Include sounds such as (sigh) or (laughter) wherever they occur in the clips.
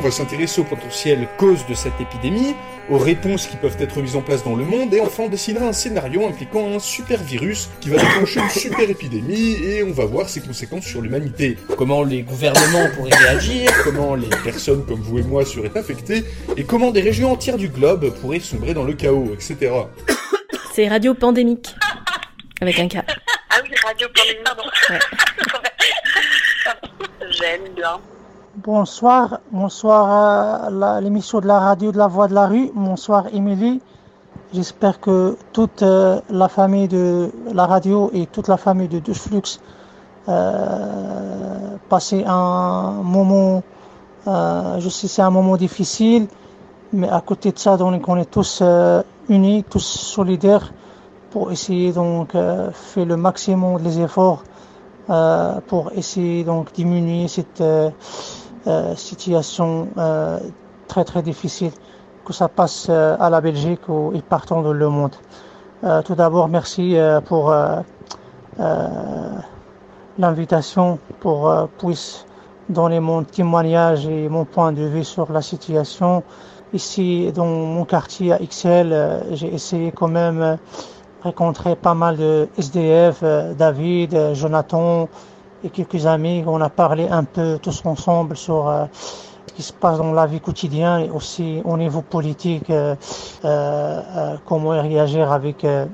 On va s'intéresser aux potentielles causes de cette épidémie, aux réponses qui peuvent être mises en place dans le monde, et enfin on décidera un scénario impliquant un super virus qui va déclencher une super épidémie, et on va voir ses conséquences sur l'humanité. Comment les gouvernements pourraient réagir, comment les personnes comme vous et moi seraient affectées, et comment des régions entières du globe pourraient sombrer dans le chaos, etc. C'est Radio Pandémique. Avec un K. Ah oui, Radio Pandémie, pardon. Ouais. (laughs) J'aime bien. Bonsoir, bonsoir à l'émission de la radio de la voix de la rue. Bonsoir Émilie. J'espère que toute euh, la famille de la radio et toute la famille de Douche Flux euh, passer un moment, euh, je sais c'est un moment difficile, mais à côté de ça, donc on est tous euh, unis, tous solidaires pour essayer donc euh, faire le maximum des efforts pour essayer donc diminuer cette euh, situation euh, très très difficile que ça passe euh, à la Belgique ou et partout dans le monde. Euh, tout d'abord, merci euh, pour euh, l'invitation pour puisse donner mon témoignage et mon point de vue sur la situation. Ici, dans mon quartier à XL, j'ai essayé quand même rencontrer pas mal de SDF, David, Jonathan et quelques amis. On a parlé un peu tous ensemble sur euh, ce qui se passe dans la vie quotidienne et aussi au niveau politique, euh, euh, euh, comment réagir avec euh,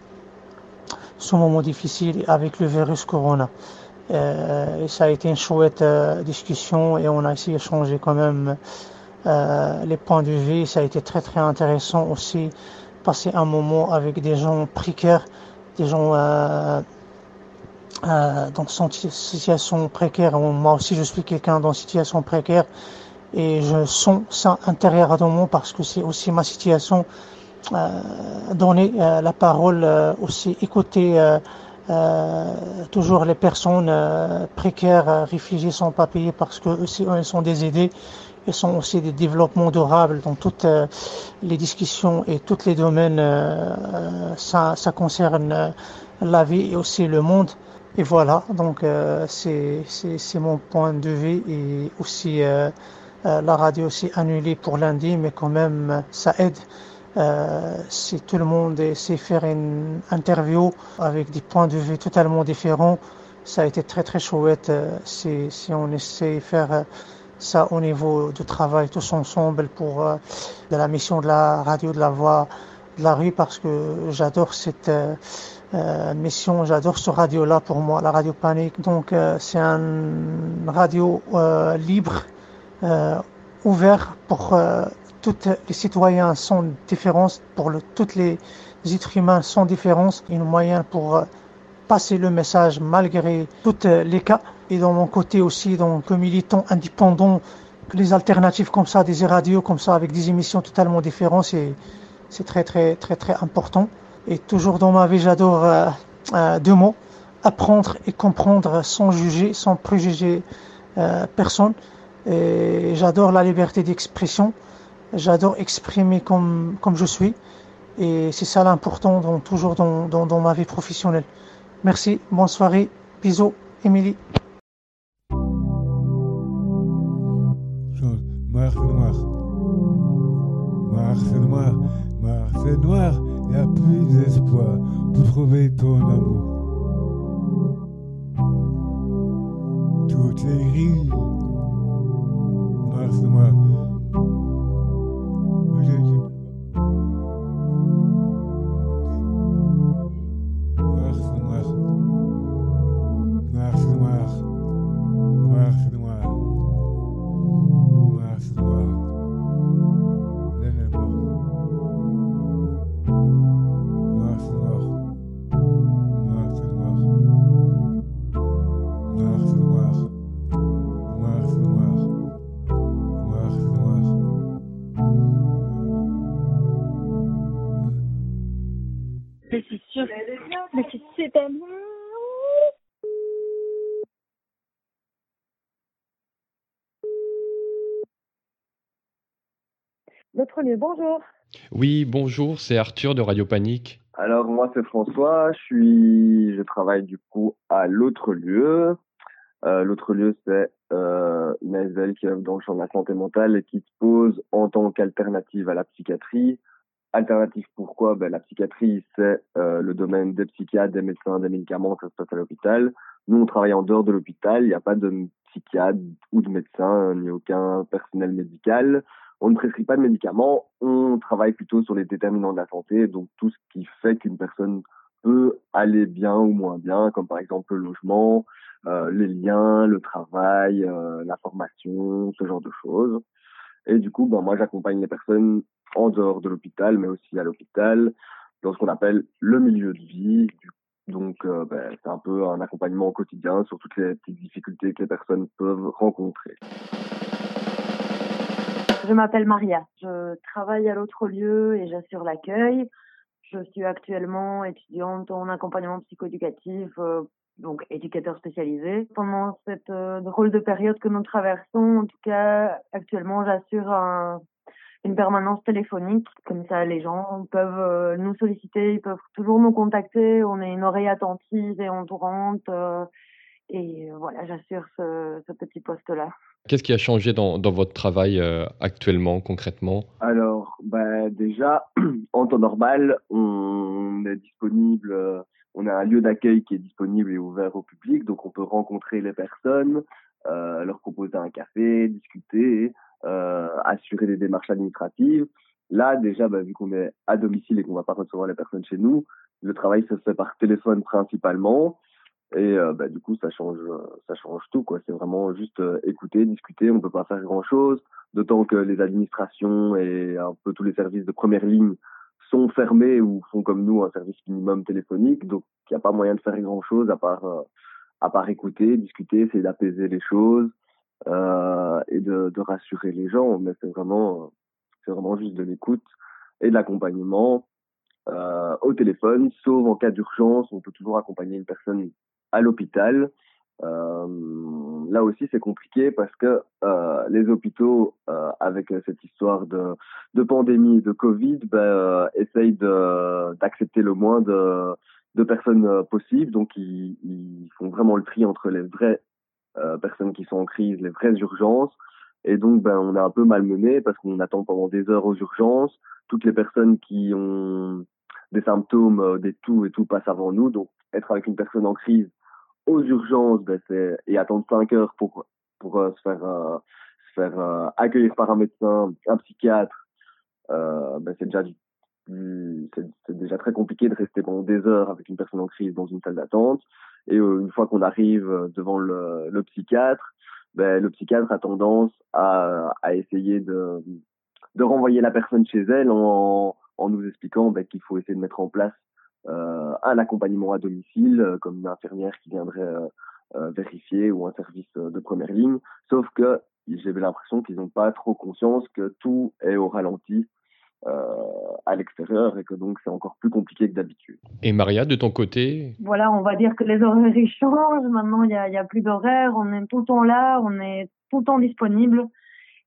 ce moment difficile avec le virus Corona. Ça a été une chouette discussion et on a essayé de changer quand même les points de vue. Ça a été très très intéressant aussi passer un moment avec des gens précaires, des gens euh, dans situation précaire. Moi aussi, je suis quelqu'un dans une situation précaire et je sens ça intérieurement parce que c'est aussi ma situation. Euh, donner euh, la parole, euh, aussi écouter euh, euh, toujours les personnes précaires, réfugiés sans papier parce que aussi eux, sont des aidés. Ils sont aussi des développements durables dans toutes les discussions et tous les domaines. ça, ça concerne la vie et aussi le monde. Et voilà, donc euh, c'est mon point de vue et aussi euh, euh, la radio aussi annulée pour lundi, mais quand même ça aide. Euh, si tout le monde sait faire une interview avec des points de vue totalement différents, ça a été très très chouette. euh, si, si on essaie de faire euh, ça au niveau du travail tous ensemble pour de la mission de la radio de la voix de la rue parce que j'adore cette euh, mission, j'adore ce radio-là pour moi, la radio Panique. Donc euh, c'est un radio euh, libre, euh, ouvert pour euh, tous les citoyens sans différence, pour le, tous les êtres humains sans différence, une moyen pour euh, passer le message malgré tous les cas. Et dans mon côté aussi, donc militant indépendant, les alternatives comme ça, des radios comme ça, avec des émissions totalement différentes, c'est très très très très important. Et toujours dans ma vie, j'adore euh, euh, deux mots apprendre et comprendre sans juger, sans préjuger euh, personne. Et j'adore la liberté d'expression. J'adore exprimer comme comme je suis. Et c'est ça l'important dans, toujours dans, dans, dans ma vie professionnelle. Merci, bonne soirée, bisous, Émilie. Noir, noir. Noir, noir. Noir. Il n'y a plus d'espoir pour trouver ton amour. Tout est gris. Noir, Notre lieu, bonjour. Oui, bonjour, c'est Arthur de Radio Panique. Alors moi c'est François, je suis, je travaille du coup à l'autre lieu. Euh, l'autre lieu c'est euh, une ASL qui œuvre dans le champ de la santé mentale et qui se pose en tant qu'alternative à la psychiatrie. Alternative pourquoi? Ben, La psychiatrie c'est euh, le domaine des psychiatres, des médecins, des médicaments, ça se passe à l'hôpital. Nous on travaille en dehors de l'hôpital, il n'y a pas de psychiatre ou de médecin, ni aucun personnel médical on ne prescrit pas de médicaments, on travaille plutôt sur les déterminants de la santé, donc tout ce qui fait qu'une personne peut aller bien ou moins bien, comme par exemple le logement, euh, les liens, le travail, euh, la formation, ce genre de choses. Et du coup, ben, moi, j'accompagne les personnes en dehors de l'hôpital, mais aussi à l'hôpital, dans ce qu'on appelle le milieu de vie. Donc, euh, ben, c'est un peu un accompagnement au quotidien sur toutes les petites difficultés que les personnes peuvent rencontrer. Je m'appelle Maria. Je travaille à l'autre lieu et j'assure l'accueil. Je suis actuellement étudiante en accompagnement psychoéducatif, euh, donc éducateur spécialisé. Pendant cette euh, drôle de période que nous traversons, en tout cas, actuellement, j'assure une permanence téléphonique. Comme ça, les gens peuvent euh, nous solliciter, ils peuvent toujours nous contacter. On est une oreille attentive et entourante. et voilà, j'assure ce petit poste-là. Qu'est-ce qui a changé dans, votre travail euh, actuellement, concrètement? Alors, bah, déjà, (clears throat) en temps normal, on est disponible, euh, on a un lieu d'accueil qui est disponible et ouvert au public, donc on peut rencontrer les personnes, euh, leur proposer un café, discuter, assurer des démarches administratives. Là, déjà, bah, vu qu'on est à domicile et qu'on va pas recevoir les personnes chez nous, le travail se fait par téléphone principalement. Et euh, bah, du coup, ça change, ça change tout. quoi. C'est vraiment juste euh, écouter, discuter. On peut pas faire grand-chose. D'autant que les administrations et un peu tous les services de première ligne sont fermés ou font comme nous un service minimum téléphonique. Donc, il n'y a pas moyen de faire grand-chose à part, euh, à part écouter, discuter, essayer d'apaiser les choses et de, de rassurer les gens. Mais c'est vraiment, c'est vraiment juste de l'écoute et de l'accompagnement. Euh, au téléphone, sauf en cas d'urgence, on peut toujours accompagner une personne à l'hôpital. Euh, là aussi, c'est compliqué parce que euh, les hôpitaux, euh, avec cette histoire de, de pandémie, de Covid, ben, essayent d'accepter le moins de, personnes possibles. Donc, ils, ils, font vraiment le tri entre les vraies personnes qui sont en crise, les vraies urgences. Et donc, ben, on est un peu malmené parce qu'on attend pendant des heures aux urgences. Toutes les personnes qui ont des symptômes, des toux et tout passent avant nous. Donc, être avec une personne en crise aux urgences ben, et attendre 5 heures pour, pour euh, se faire, euh, se faire euh, accueillir par un médecin, un psychiatre, ben, c'est déjà du, c'est, c'est déjà très compliqué de rester pendant des heures avec une personne en crise dans une salle d'attente. Et une fois qu'on arrive devant le, le psychiatre, ben, le psychiatre a tendance à, à essayer de, de renvoyer la personne chez elle en, en nous expliquant ben, qu'il faut essayer de mettre en place euh, un accompagnement à domicile, euh, comme une infirmière qui viendrait euh, vérifier ou un service de première ligne. Sauf que j'avais l'impression qu'ils n'ont pas trop conscience que tout est au ralenti euh, à l'extérieur et que donc c'est encore plus compliqué que d'habitude. Et Maria, de ton côté? Voilà, on va dire que les horaires changent. Maintenant, il n'y a, y a, plus d'horaires. On est tout le temps là, on est tout le temps disponible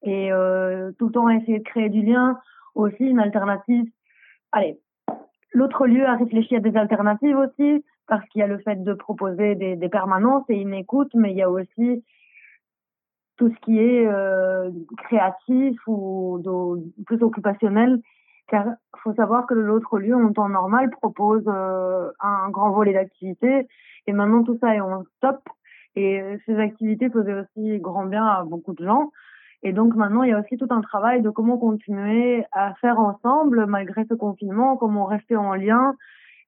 et euh, tout le temps à essayer de créer du lien. Aussi, une alternative. Allez, L'autre lieu a réfléchi à des alternatives aussi, parce qu'il y a le fait de proposer des, des, permanences et une écoute, mais il y a aussi tout ce qui est euh, créatif ou de, plus occupationnel, car il faut savoir que l'autre lieu, en temps normal, propose euh, un grand volet d'activités, et maintenant tout ça est en stop, et ces activités faisaient aussi grand bien à beaucoup de gens. Et donc maintenant, il y a aussi tout un travail de comment continuer à faire ensemble malgré ce confinement, comment rester en lien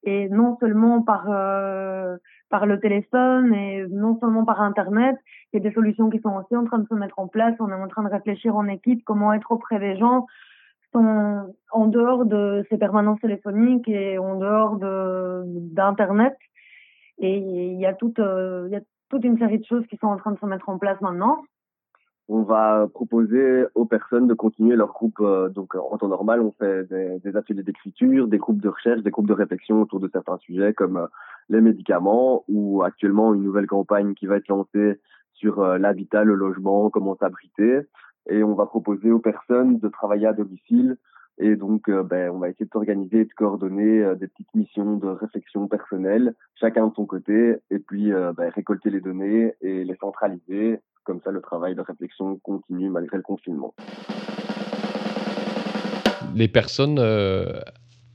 et non seulement par euh, par le téléphone et non seulement par internet. Il y a des solutions qui sont aussi en train de se mettre en place. On est en train de réfléchir en équipe comment être auprès des gens sont en dehors de ces permanences téléphoniques et en dehors de d'internet. Et il y a toute euh, il y a toute une série de choses qui sont en train de se mettre en place maintenant. On va proposer aux personnes de continuer leur groupe. euh, donc, en temps normal, on fait des, des ateliers d'écriture, des groupes de recherche, des groupes de réflexion autour de certains sujets comme euh, les médicaments ou actuellement une nouvelle campagne qui va être lancée sur euh, l'habitat, le logement, comment s'abriter. Et on va proposer aux personnes de travailler à domicile. Et donc, euh, ben, on va essayer de s'organiser et de coordonner euh, des petites missions de réflexion personnelle, chacun de son côté, et puis euh, ben, récolter les données et les centraliser. Comme ça, le travail de réflexion continue malgré le confinement. Les personnes euh,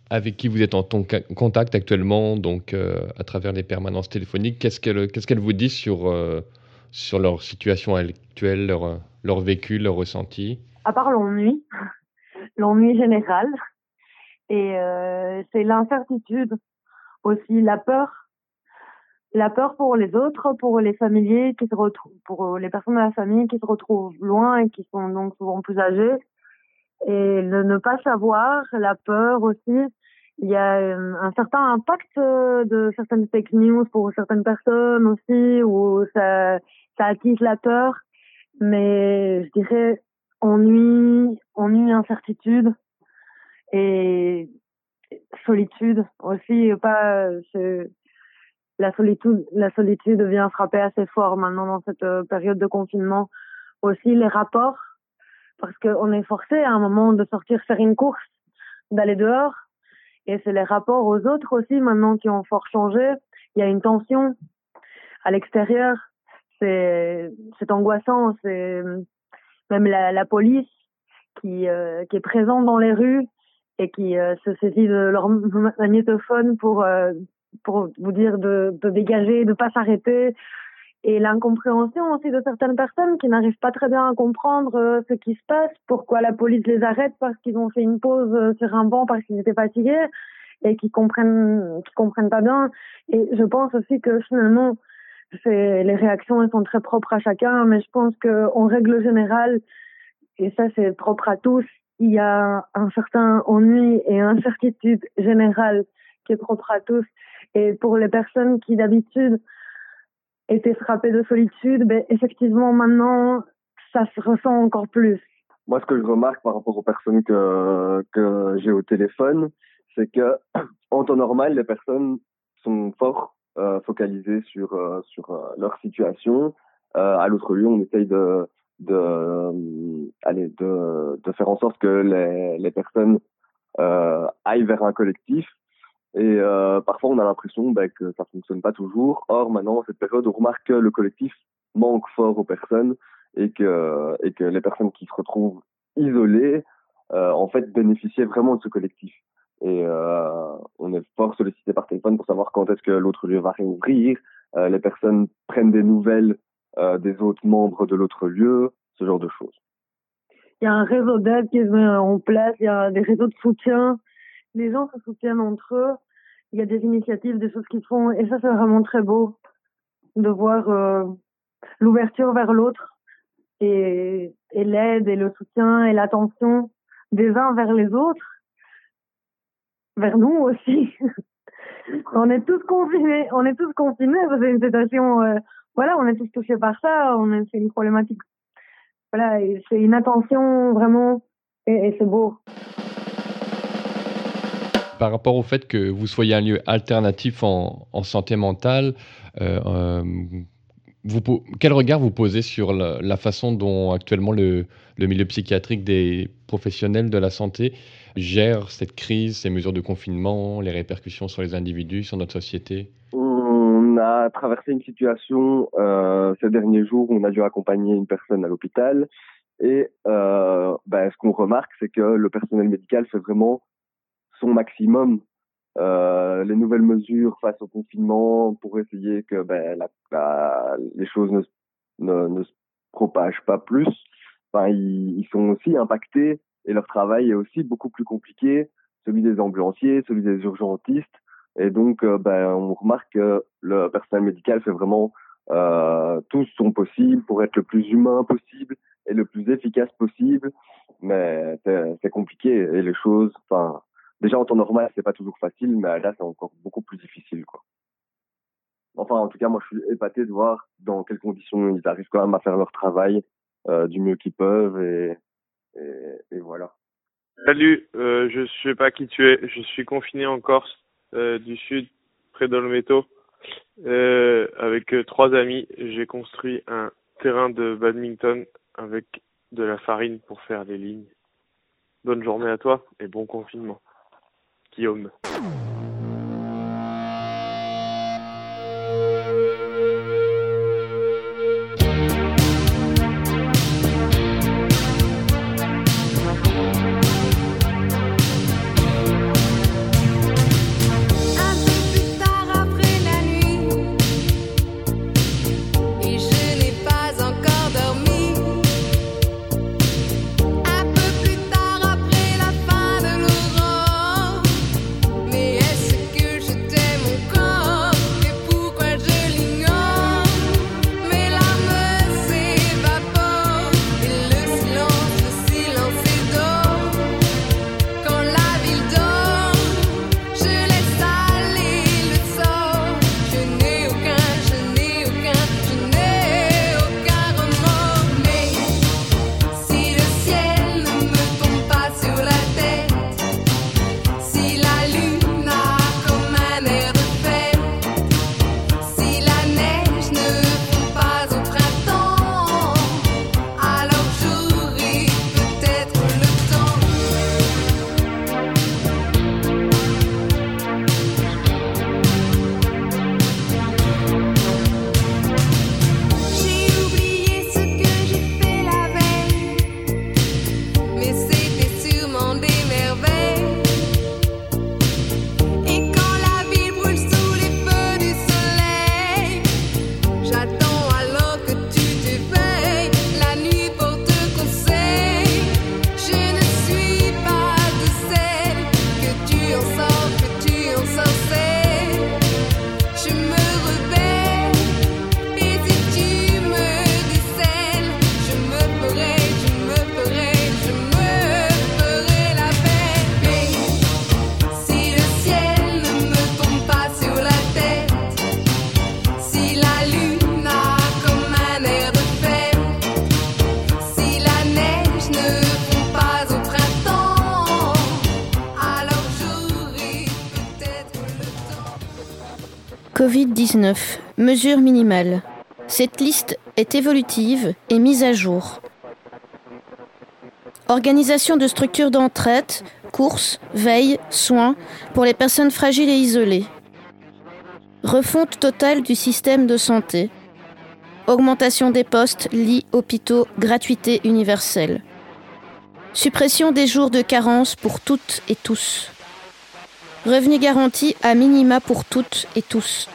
avec qui vous êtes en ton- contact actuellement, donc euh, à travers les permanences téléphoniques, qu'est-ce qu'elles qu'est-ce qu'elles vous disent sur, euh, sur leur situation actuelle, leur, leur vécu, leur ressenti? À part l'ennui, (laughs) l'ennui général, et euh, c'est l'incertitude aussi, la peur, la peur pour les autres, pour les familiers qui se retrouvent, pour les personnes de la famille qui se retrouvent loin et qui sont donc souvent plus âgées, et le ne pas savoir, la peur aussi. Il y a euh, un certain impact euh, de certaines fake news pour certaines personnes aussi, où ça, ça attise la peur. Mais je dirais ennui, ennui, incertitude et solitude aussi. Pas c'est- la solitude, la solitude vient frapper assez fort maintenant dans cette euh, période de confinement. Aussi les rapports, parce qu'on est forcé à un moment de sortir faire une course, d'aller dehors. Et c'est les rapports aux autres aussi maintenant qui ont fort changé. Il y a une tension à l'extérieur. C'est c'est angoissant. C'est même la, la police qui euh, qui est présente dans les rues et qui euh, se saisit de leur magnétophone pour euh, pour vous dire de, dégager, de pas s'arrêter. Et l'incompréhension aussi de certaines personnes qui n'arrivent pas très bien à comprendre euh, ce qui se passe, pourquoi la police les arrête parce qu'ils ont fait une pause euh, sur un banc parce qu'ils étaient fatigués et qui comprennent qui comprennent pas bien. Et je pense aussi que finalement c'est les réactions elles sont très propres à chacun, mais je pense que en règle générale, et ça c'est propre à tous, il y a un certain ennui et incertitude générale qui est propre à tous. Et pour les personnes qui d'habitude étaient frappées de solitude, ben, effectivement maintenant ça se ressent encore plus. Moi, ce que je remarque par rapport aux personnes que, que j'ai au téléphone, c'est que (clears throat) en temps normal, les personnes sont fort euh, focalisées sur euh, sur euh, leur situation. À l'autre lieu, on essaye de de aller de de faire en sorte que les les personnes aillent vers un collectif. Et euh, parfois, on a l'impression ben, que ça fonctionne pas toujours. Or, maintenant, cette période, on remarque que le collectif manque fort aux personnes et que et que les personnes qui se retrouvent isolées, euh, en fait, bénéficiaient vraiment de ce collectif. Et euh, on est fort sollicité par téléphone pour savoir quand est-ce que l'autre lieu va réouvrir. Les personnes prennent des nouvelles des autres membres de l'autre lieu, ce genre de choses. Il y a un réseau d'aide qui se met en place, il y a des réseaux de soutien. Les gens se soutiennent entre eux. Il y a des initiatives, des choses qu'ils font. Et ça, c'est vraiment très beau de voir euh, l'ouverture vers l'autre et, et l'aide et le soutien et l'attention des uns vers les autres, vers nous aussi. (laughs) on est tous confinés, on est tous confinés, c'est une situation, euh, voilà, on est tous touchés par ça, on est, c'est une problématique. Voilà, c'est une attention vraiment, et, et c'est beau. Par rapport au fait que vous soyez un lieu alternatif en, santé mentale, euh, euh, quel regard vous posez sur la, façon dont actuellement le, milieu psychiatrique des professionnels de la santé gère cette crise, ces mesures de confinement, les répercussions sur les individus, sur notre société? On a traversé une situation euh, ces derniers jours où on a dû accompagner une personne à l'hôpital et ben, ce qu'on remarque, c'est que le personnel médical fait vraiment son maximum. Euh, les nouvelles mesures face au confinement pour essayer que ben, les choses ne, ne, ne se propagent pas plus. Enfin, ils, sont aussi impactés et leur travail est aussi beaucoup plus compliqué, celui des ambulanciers, celui des urgentistes. Et donc, euh, ben, on remarque que le personnel médical fait vraiment euh, tout son possible pour être le plus humain possible et le plus efficace possible. Mais c'est compliqué et les choses, enfin, déjà en temps normal, c'est pas toujours facile, mais là, c'est encore beaucoup plus difficile, quoi. Enfin, en tout cas, moi, je suis épaté de voir dans quelles conditions ils arrivent quand même à faire leur travail euh, du mieux qu'ils peuvent et, et, voilà. Salut, euh, je sais pas qui tu es. Je suis confiné en Corse euh, du sud, près d'Olmeto, euh, avec euh, trois amis. J'ai construit un terrain de badminton avec de la farine pour faire des lignes. Bonne journée à toi et bon confinement. Ljung. Covid-19, mesures minimales. Cette liste est évolutive et mise à jour. Organisation de structures d'entraide, courses, veille, soins pour les personnes fragiles et isolées. Refonte totale du système de santé. Augmentation des postes, lits, hôpitaux, gratuité universelle. Suppression des jours de carence pour toutes et tous. Revenu garanti à minima pour toutes et tous.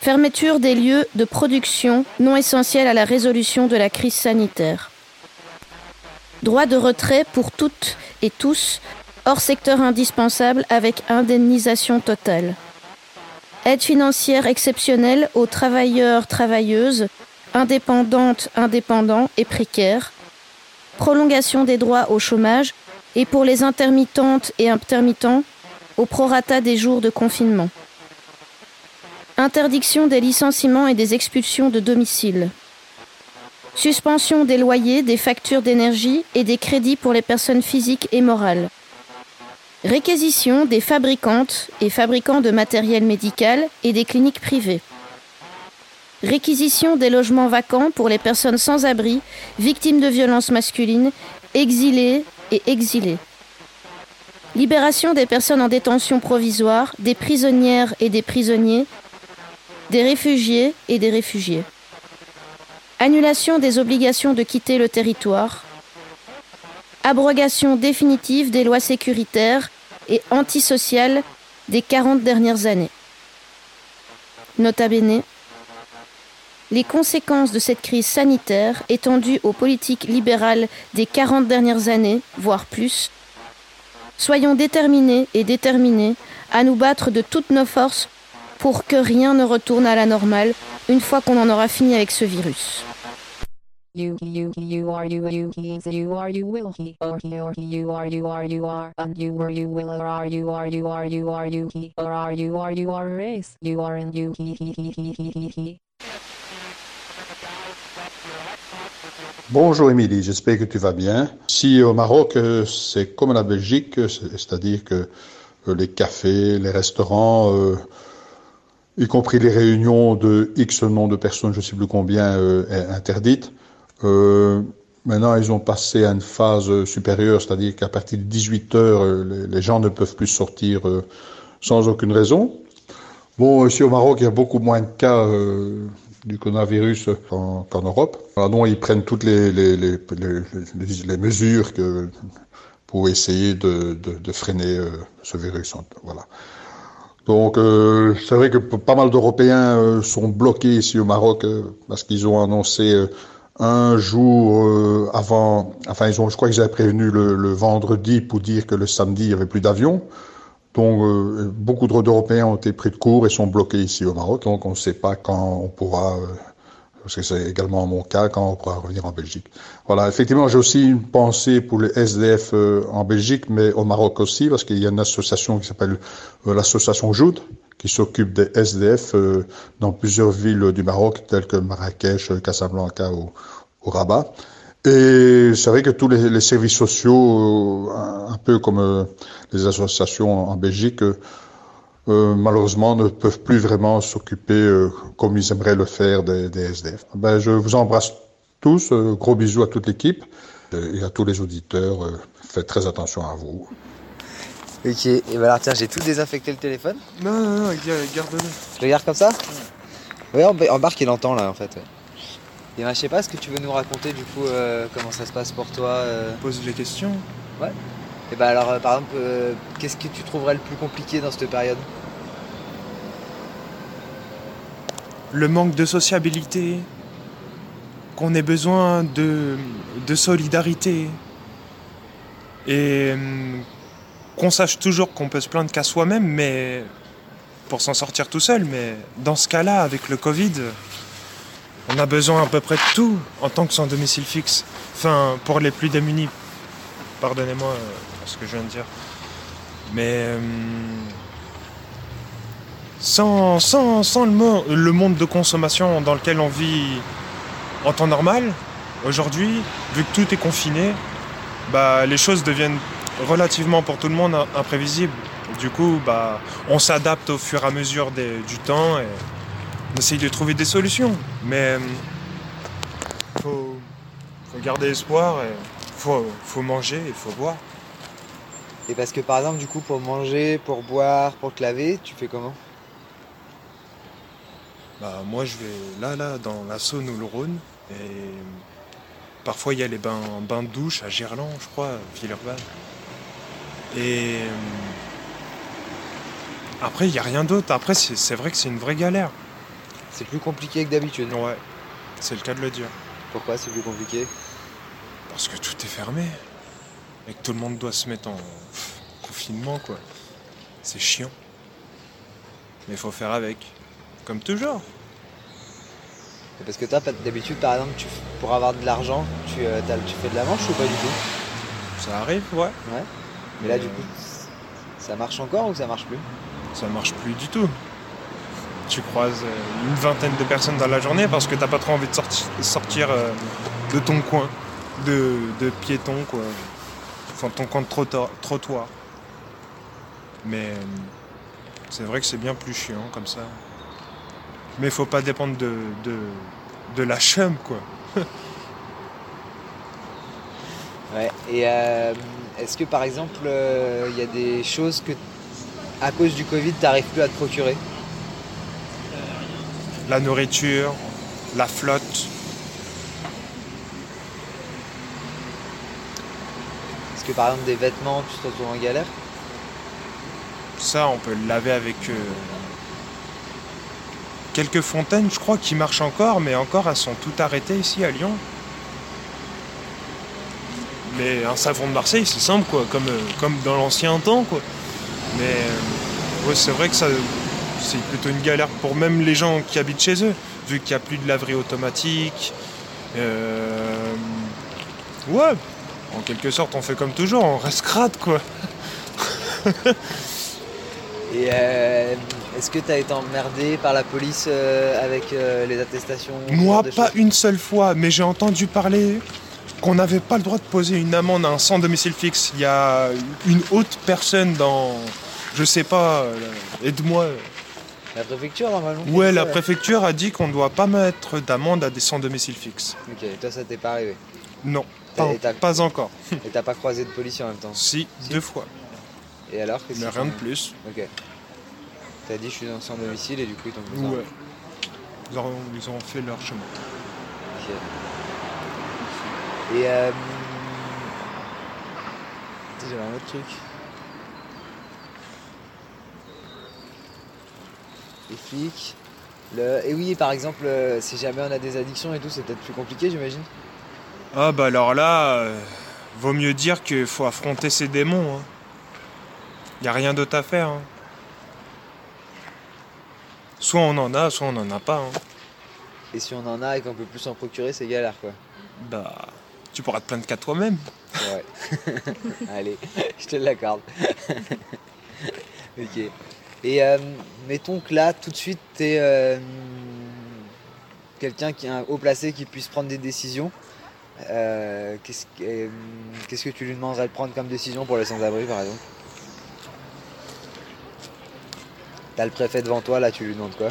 Fermeture des lieux de production non essentiels à la résolution de la crise sanitaire. Droit de retrait pour toutes et tous, hors secteur indispensable avec indemnisation totale. Aide financière exceptionnelle aux travailleurs, travailleuses, indépendantes, indépendants et précaires. Prolongation des droits au chômage et pour les intermittentes et intermittents, au prorata des jours de confinement. Interdiction des licenciements et des expulsions de domicile. Suspension des loyers, des factures d'énergie et des crédits pour les personnes physiques et morales. Réquisition des fabricantes et fabricants de matériel médical et des cliniques privées. Réquisition des logements vacants pour les personnes sans abri, victimes de violences masculines, exilées et exilés. Libération des personnes en détention provisoire, des prisonnières et des prisonniers, des réfugiés et des réfugiés. Annulation des obligations de quitter le territoire. Abrogation définitive des lois sécuritaires et antisociales des 40 dernières années. Nota bene. Les conséquences de cette crise sanitaire étendues aux politiques libérales des 40 dernières années, voire plus, Soyons déterminés et déterminés à nous battre de toutes nos forces pour que rien ne retourne à la normale une fois qu'on en aura fini avec ce virus. You, you, you are, you, you, he, you are, you will, he, or he, or he, you are, you are, you are, and you were, you will, or are, you are, you are, you are, you, he, or are, you are, you are, race, you are, and you, he, he, he, he, he, he, he. Bonjour Émilie, j'espère que tu vas bien. Ici au Maroc, euh, c'est comme la Belgique, euh, c'est- c'est-à-dire que euh, les cafés, les restaurants, euh, y compris les réunions de X nombre de personnes, je ne sais plus combien, euh, est interdite. Euh, maintenant, ils ont passé à une phase supérieure, c'est-à-dire qu'à partir de 18 heures, euh, les, gens ne peuvent plus sortir sans aucune raison. Bon, ici au Maroc, il y a beaucoup moins de cas du coronavirus qu'en Europe. Alors, donc, ils prennent toutes les, mesures pour essayer de, freiner ce virus. Voilà. Donc, euh, c'est vrai que pas mal d'Européens euh, sont bloqués ici au Maroc euh, parce qu'ils ont annoncé euh, un jour euh, avant, enfin, ils ont, je crois qu'ils avaient prévenu le, le vendredi pour dire que le samedi, il n'y avait plus d'avions. Donc, euh, beaucoup d'Européens ont été pris de court et sont bloqués ici au Maroc. Donc, on ne sait pas quand on pourra, parce que c'est également mon cas, quand on pourra revenir en Belgique. Voilà, effectivement, j'ai aussi une pensée pour les SDF euh, en Belgique, mais au Maroc aussi, parce qu'il y a une association qui s'appelle euh, l'association Joud, qui s'occupe des SDF euh, dans plusieurs villes du Maroc, telles que Marrakech, Casablanca ou, Rabat. Et c'est vrai que tous les, services sociaux, un, peu comme les associations en Belgique, euh, malheureusement ne peuvent plus vraiment s'occuper euh, comme ils aimeraient le faire des, des SDF. Ben, je vous embrasse tous, euh, gros bisous à toute l'équipe et à tous les auditeurs. euh, faites très attention à vous. Ok, et bah alors tiens, j'ai tout désinfecté le téléphone. Non, non, non, garde-le. Je le garde comme ça Ouais, emba- embarque, il entend là en fait. ouais. Et bah, je sais pas, est-ce que tu veux nous raconter du coup euh, comment ça se passe pour toi euh Pose les questions. Ouais. Et bah alors, euh, par exemple, euh, qu'est-ce que tu trouverais le plus compliqué dans cette période Le manque de sociabilité, qu'on ait besoin de, de solidarité et hum, qu'on sache toujours qu'on peut se plaindre qu'à soi-même, mais pour s'en sortir tout seul. Mais dans ce cas-là, avec le Covid, on a besoin à peu près de tout en tant que sans domicile fixe. Enfin, pour les plus démunis. Pardonnez-moi euh, ce que je viens de dire. Mais hum, sans, sans, sans le, mo- le monde de consommation dans lequel on vit en temps normal, aujourd'hui, vu que tout est confiné, bah, les choses deviennent relativement pour tout le monde im- imprévisibles. Du coup, bah, on s'adapte au fur et à mesure du temps et on essaye de trouver des solutions. Mais faut, faut garder espoir et faut, faut manger et faut boire. Et parce que par exemple, du coup, pour manger, pour boire, pour te laver, tu fais comment? Bah, moi, je vais là, là, dans la Saône ou le Rhône. Et parfois, il y a les bains, bains de douche à Gerland, je crois, Villeurbanne. Et euh, après, il n'y a rien d'autre. Après, c'est c'est vrai que c'est une vraie galère. C'est plus compliqué que d'habitude. Ouais, c'est le cas de le dire. Pourquoi c'est plus compliqué? Parce que tout est fermé. Et que tout le monde doit se mettre en confinement, quoi. C'est chiant. Mais il faut faire avec. Comme toujours. Parce que toi, d'habitude, par exemple, tu, pour avoir de l'argent, tu, euh, tu fais de la manche ou pas du tout? Ça arrive, ouais. Ouais. Mais là, du coup, ça marche encore ou ça marche plus? Ça marche plus du tout. Tu croises euh, une vingtaine de personnes dans la journée parce que t'as pas trop envie de sorti- sortir euh, de ton coin, de, de piéton, quoi. Enfin, ton coin de trottoir. Mais euh, c'est vrai que c'est bien plus chiant comme ça. Mais faut pas dépendre de, de, de la chum, quoi. (laughs) Ouais. Et euh, est-ce que par exemple, euh, il y a des choses que, à cause du Covid, t'arrives plus à te procurer? La nourriture, la flotte. Par exemple, des vêtements, tu te retrouves en galère Ça, on peut le laver avec euh, quelques fontaines, je crois, qui marchent encore, mais encore, elles sont toutes arrêtées ici à Lyon. Mais un savon de Marseille, c'est simple, quoi, comme, euh, comme dans l'ancien temps, quoi. Mais euh, c'est vrai que ça, c'est plutôt une galère pour même les gens qui habitent chez eux, vu qu'il n'y a plus de laverie automatique. Ouais, en quelque sorte, on fait comme toujours, on reste crade, quoi. Et euh, Est-ce que t'as été emmerdé par la police euh, avec euh, les attestations Moi, pas une seule fois, mais j'ai entendu parler qu'on n'avait pas le droit de poser une amende à un sans domicile fixe. Il y a une haute personne dans. Je sais pas, aide-moi. La préfecture, normalement Ouais, la préfecture a dit qu'on ne doit pas mettre d'amende à des sans domicile fixe. Ok, toi, ça t'est pas arrivé Non, pas, et pas encore. (laughs) Et t'as pas croisé de policier en même temps Si, deux fois. Et alors Mais rien de plus. Ok. T'as dit je suis dans sans domicile et du coup ils t'ont. Ouais. Ils ont, ils ont fait leur chemin. Ok. Et euh... J'avais un autre truc. Les flics. Le... Et oui, par exemple, euh, si jamais on a des addictions et tout, c'est peut-être plus compliqué, j'imagine. Ah bah alors là, euh, vaut mieux dire qu'il faut affronter ses démons. Hein. Y a rien d'autre à faire. hein. Soit on en a, soit on n'en a pas. hein. Et si on en a et qu'on peut plus s'en procurer, c'est galère quoi. Bah, tu pourras te plaindre qu'à toi-même. Ouais. (laughs) Allez, je te l'accorde. (laughs) ok. Et euh, mettons que là, tout de suite, t'es euh, quelqu'un qui est un haut placé qui puisse prendre des décisions. Euh, Qu'est-ce que euh, qu'est-ce que tu lui demanderais de prendre comme décision pour les sans-abri, par exemple? T'as le préfet devant toi, là, tu lui demandes quoi?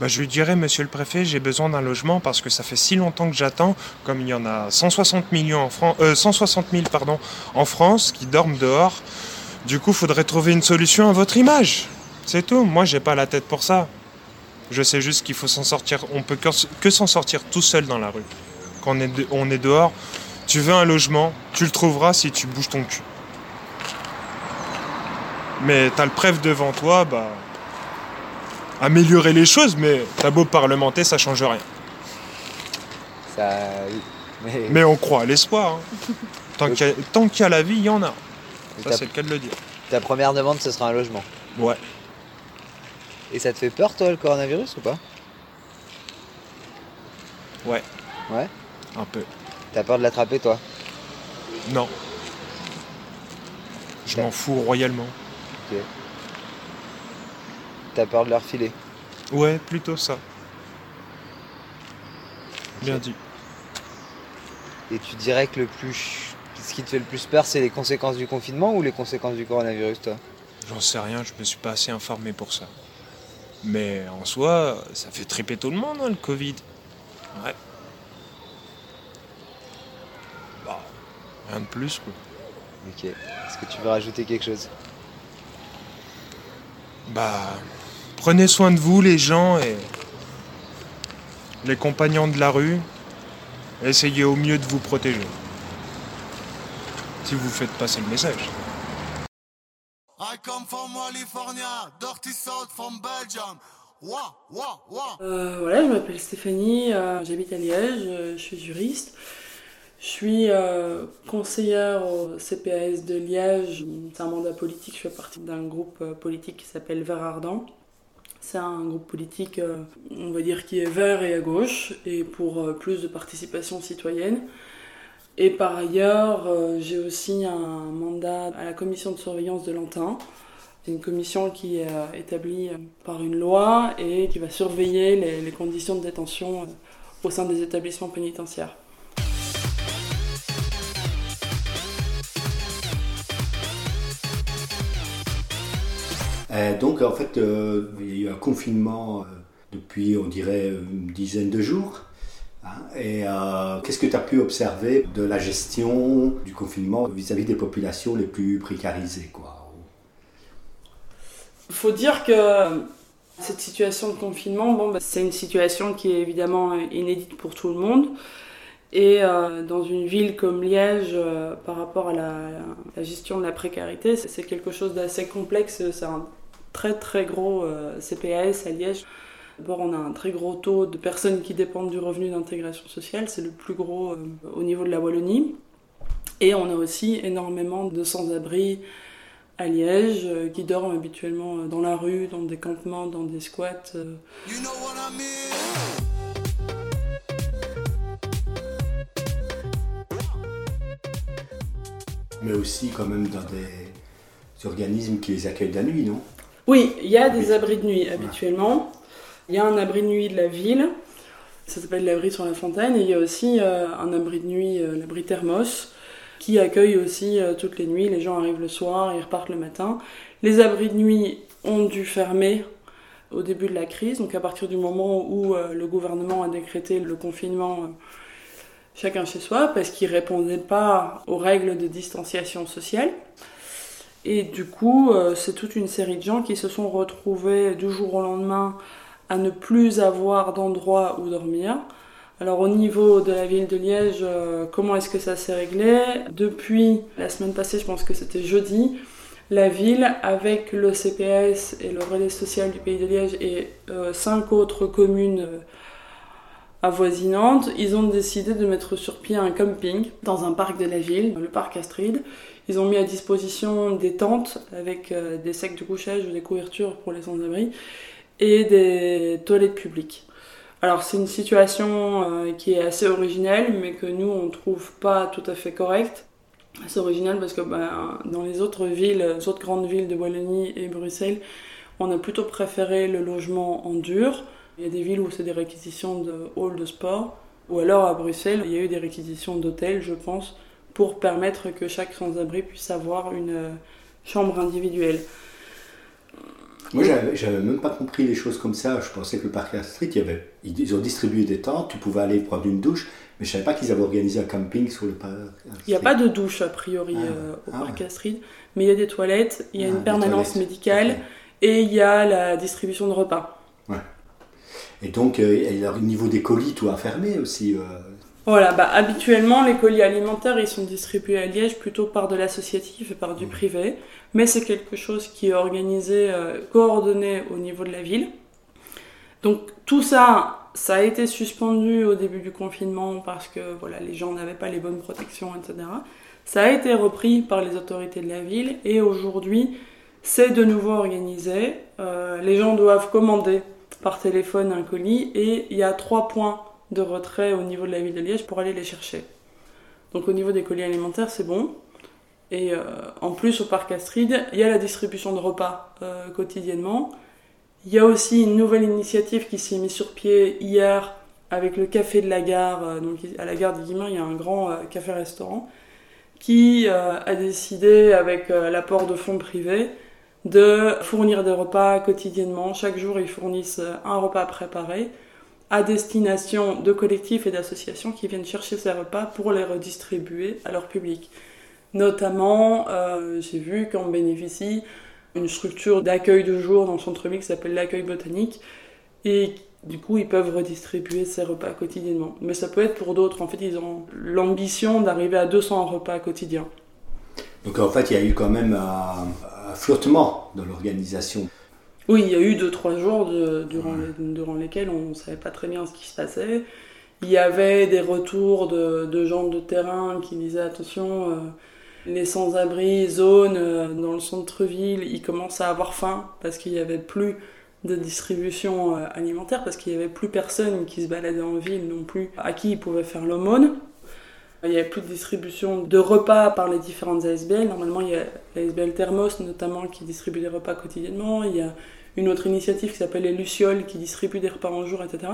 Bah, je lui dirais, monsieur le préfet, j'ai besoin d'un logement parce que ça fait si longtemps que j'attends, comme il y en a 160 millions en France, euh, 160 000 pardon, en France qui dorment dehors. Du coup, faudrait trouver une solution à votre image. C'est tout. Moi, j'ai pas la tête pour ça. Je sais juste qu'il faut s'en sortir. On peut que s'en sortir tout seul dans la rue. Quand on est, de- on est dehors, tu veux un logement, tu le trouveras si tu bouges ton cul. Mais t'as le préf devant toi, bah améliorer les choses, mais t'as beau parlementer, ça change rien. Ça. Mais, Mais on croit à l'espoir. hein. (laughs) Tant qu'il y, y a la vie, il y en a. Ça, c'est le cas de le dire. ta première demande, ce sera un logement. Ouais. Et ça te fait peur, toi, le coronavirus ou pas? Ouais. Ouais? Un peu. T'as peur de l'attraper, toi? Non. Je m'en fous royalement. Ok. T'as peur de leur filer? Ouais, plutôt ça. Bien dit. Et tu dirais que le plus. Ce qui te fait le plus peur, c'est les conséquences du confinement ou les conséquences du coronavirus, toi? J'en sais rien, je me suis pas assez informé pour ça. Mais en soi, ça fait triper tout le monde, hein, le Covid. Ouais. Rien de plus, quoi. Ok. Est-ce que tu veux rajouter quelque chose? Bah, prenez soin de vous, les gens, et les compagnons de la rue. Essayez au mieux de vous protéger. Si vous faites passer le message. I come from California, dirty south from Belgium. Wah, wah, wah. Euh, voilà, je m'appelle Stéphanie, euh, j'habite à Liège, euh, je suis juriste. Je suis euh, conseillère au CPAS de Liège. C'est un mandat politique, je fais partie d'un groupe euh, politique qui s'appelle Vert Ardent. C'est un groupe politique, euh, on va dire, qui est vert et à gauche, et pour plus de participation citoyenne. Et par ailleurs, j'ai aussi un mandat à la commission de surveillance de l'Antin. C'est une commission qui est établie par une loi et qui va surveiller les, conditions de détention au sein des établissements pénitentiaires. Donc en fait, euh, il y a eu un confinement euh, depuis, on dirait, une dizaine de jours. hein. et euh, qu'est-ce que tu as pu observer de la gestion du confinement vis-à-vis des populations les plus précarisées quoi Il faut dire que cette situation de confinement, bon, bah, c'est une situation qui est évidemment inédite pour tout le monde. Et euh, dans une ville comme Liège, euh, par rapport à la, gestion de la précarité, c'est quelque chose d'assez complexe. C'est très très gros euh, CPAS à Liège. D'abord, on a un très gros taux de personnes qui dépendent du revenu d'intégration sociale. C'est le plus gros euh, au niveau de la Wallonie. Et on a aussi énormément de sans-abri à Liège euh, qui dorment habituellement dans la rue, dans des campements, dans des squats. euh. Mais aussi quand même dans des organismes qui les accueillent la nuit, non? Oui, il y a des abris de nuit habituellement. Il y a un abri de nuit de la ville, ça s'appelle l'abri sur la fontaine, et il y a aussi euh, un abri de nuit, euh, l'abri Thermos, qui accueille aussi euh, toutes les nuits. Les gens arrivent le soir et repartent le matin. Les abris de nuit ont dû fermer au début de la crise, donc à partir du moment où le gouvernement a décrété le confinement chacun chez soi, parce qu'ils répondaient pas aux règles de distanciation sociale. Et du coup, euh, c'est toute une série de gens qui se sont retrouvés du jour au lendemain à ne plus avoir d'endroit où dormir. Alors au niveau de la ville de Liège, euh, comment est-ce que ça s'est réglé? Depuis la semaine passée, je pense que c'était jeudi, la ville, avec le CPS et le relais social du pays de Liège et euh, cinq autres communes avoisinantes, ils ont décidé de mettre sur pied un camping dans un parc de la ville, le parc Astrid. Ils ont mis à disposition des tentes avec euh, des sacs de couchage ou des couvertures pour les sans-abri et des toilettes publiques. Alors c'est une situation euh, qui est assez originelle, mais que nous on trouve pas tout à fait correcte. C'est original parce que ben, dans les autres villes, les autres grandes villes de Wallonie et Bruxelles, on a plutôt préféré le logement en dur. Il y a des villes où c'est des réquisitions de halls de sport, ou alors à Bruxelles, il y a eu des réquisitions d'hôtels, je pense, pour permettre que chaque sans-abri puisse avoir une euh, chambre individuelle. Moi, j'avais même pas compris les choses comme ça. Je pensais que le parc Astrid, il y avait, ils ont distribué des tentes, tu pouvais aller prendre une douche, mais je savais pas qu'ils avaient organisé un camping sur le parc. Il n'y a pas de douche a priori Ah, euh, au ah, parc Astrid, mais il y a des toilettes, il y a Ah, une permanence médicale et il y a la distribution de repas. Et donc, euh, alors, au niveau des colis, tout a fermé aussi. euh, Voilà, bah, habituellement les colis alimentaires ils sont distribués à Liège plutôt par de l'associatif et par du privé, mais c'est quelque chose qui est organisé, euh, coordonné au niveau de la ville. Donc tout ça, ça a été suspendu au début du confinement parce que voilà, les gens n'avaient pas les bonnes protections, etc. Ça a été repris par les autorités de la ville et aujourd'hui c'est de nouveau organisé. Euh, les gens doivent commander par téléphone un colis et il y a trois points de retrait au niveau de la ville de Liège pour aller les chercher. Donc au niveau des colis alimentaires, c'est bon. Et euh, en plus, au parc Astrid, il y a la distribution de repas euh, quotidiennement. Il y a aussi une nouvelle initiative qui s'est mise sur pied hier avec le café de la gare. Euh, Donc à la gare des Guillemins, il y a un grand café-restaurant qui a décidé, avec l'apport de fonds privés, de fournir des repas quotidiennement. Chaque jour, ils fournissent un repas préparé à destination de collectifs et d'associations qui viennent chercher ces repas pour les redistribuer à leur public. Notamment, euh, j'ai vu qu'en bénéficie une structure d'accueil de jour dans le centre-ville qui s'appelle l'accueil botanique et du coup ils peuvent redistribuer ces repas quotidiennement. Mais ça peut être pour d'autres, en fait ils ont l'ambition d'arriver à 200 repas quotidiens. Donc, en fait, il y a eu quand même un, un flottement dans l'organisation. Oui, il y a eu deux trois jours de- durant, les- durant lesquels on ne savait pas très bien ce qui se passait. Il y avait des retours de, de gens de terrain qui disaient attention, euh, les sans-abri, zones euh, dans le centre-ville, ils commencent à avoir faim parce qu'il n'y avait plus de distribution euh, alimentaire, parce qu'il n'y avait plus personne qui se baladait en ville non plus, à qui ils pouvaient faire l'aumône. Il n'y avait plus de distribution de repas par les différentes ASBL. Normalement, il y a l'ASBL Thermos notamment qui distribue des repas quotidiennement. Il y a une autre initiative qui s'appelle les Lucioles qui distribue des repas en jour, etc.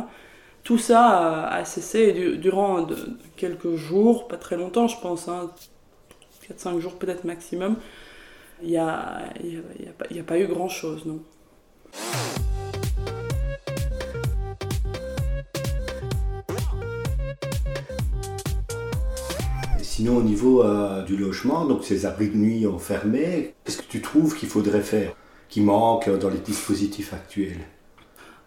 Tout ça a, cessé durant quelques jours, pas très longtemps, je pense, hein, 4-5 jours peut-être maximum, il n'y a, a pas eu grand-chose, non. Sinon, au niveau euh, du logement, donc ces abris de nuit ont fermé, qu'est-ce que tu trouves qu'il faudrait faire, qui manque euh, dans les dispositifs actuels?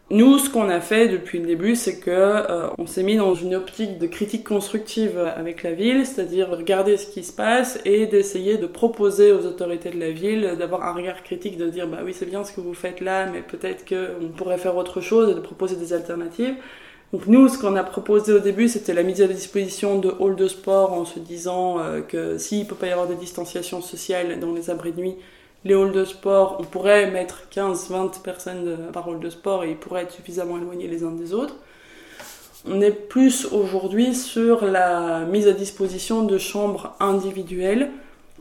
Nous, ce qu'on a fait depuis le début, c'est que euh, on s'est mis dans une optique de critique constructive avec la ville, c'est-à-dire regarder ce qui se passe et d'essayer de proposer aux autorités de la ville d'avoir un regard critique, de dire bah oui c'est bien ce que vous faites là, mais peut-être qu'on pourrait faire autre chose et de proposer des alternatives. Donc nous, ce qu'on a proposé au début, c'était la mise à disposition de halls de sport en se disant euh, que s'il ne peut pas y avoir de distanciation sociale dans les abris de nuit, les halls de sport, on pourrait mettre 15-20 personnes de- par hall de sport et ils pourraient être suffisamment éloignés les uns des autres. On est plus aujourd'hui sur la mise à disposition de chambres individuelles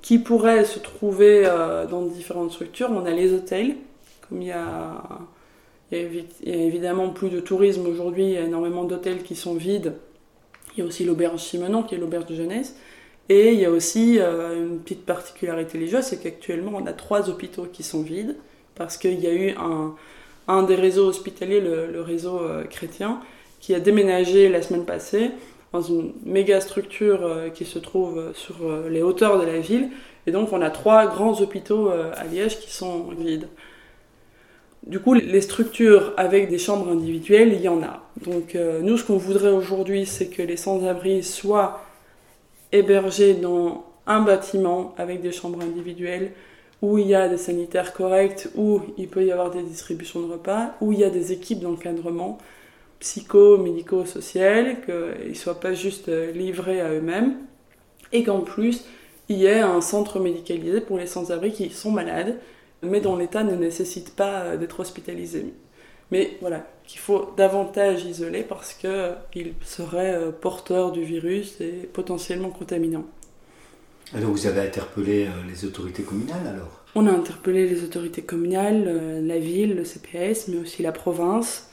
qui pourraient se trouver euh, dans différentes structures. On a les hôtels Comme il y a, il y a évidemment plus de tourisme aujourd'hui, il y a énormément d'hôtels qui sont vides. Il y a aussi l'auberge Simenon, qui est l'auberge de jeunesse. Et il y a aussi euh, une petite particularité liégeoise, c'est qu'actuellement on a trois hôpitaux qui sont vides, parce qu'il y a eu un, des réseaux hospitaliers, le, réseau euh, chrétien, qui a déménagé la semaine passée dans une méga structure euh, qui se trouve sur les hauteurs de la ville. Et donc on a trois grands hôpitaux à Liège qui sont vides. Du coup, les structures avec des chambres individuelles, il y en a. Donc euh, nous, ce qu'on voudrait aujourd'hui, c'est que les sans-abri soient hébergés dans un bâtiment avec des chambres individuelles, où il y a des sanitaires corrects, où il peut y avoir des distributions de repas, où il y a des équipes d'encadrement psycho, médico, social, qu'ils ne soient pas juste euh, livrés à eux-mêmes, et qu'en plus, il y ait un centre médicalisé pour les sans-abri qui sont malades, mais dont l'état ne nécessite pas euh, d'être hospitalisé. Mais voilà, qu'il faut davantage isoler parce qu'ils seraient euh, porteurs du virus et potentiellement contaminants. Et donc vous avez interpellé euh, les autorités communales alors? On a interpellé les autorités communales, euh, la ville, le CPS, mais aussi la province.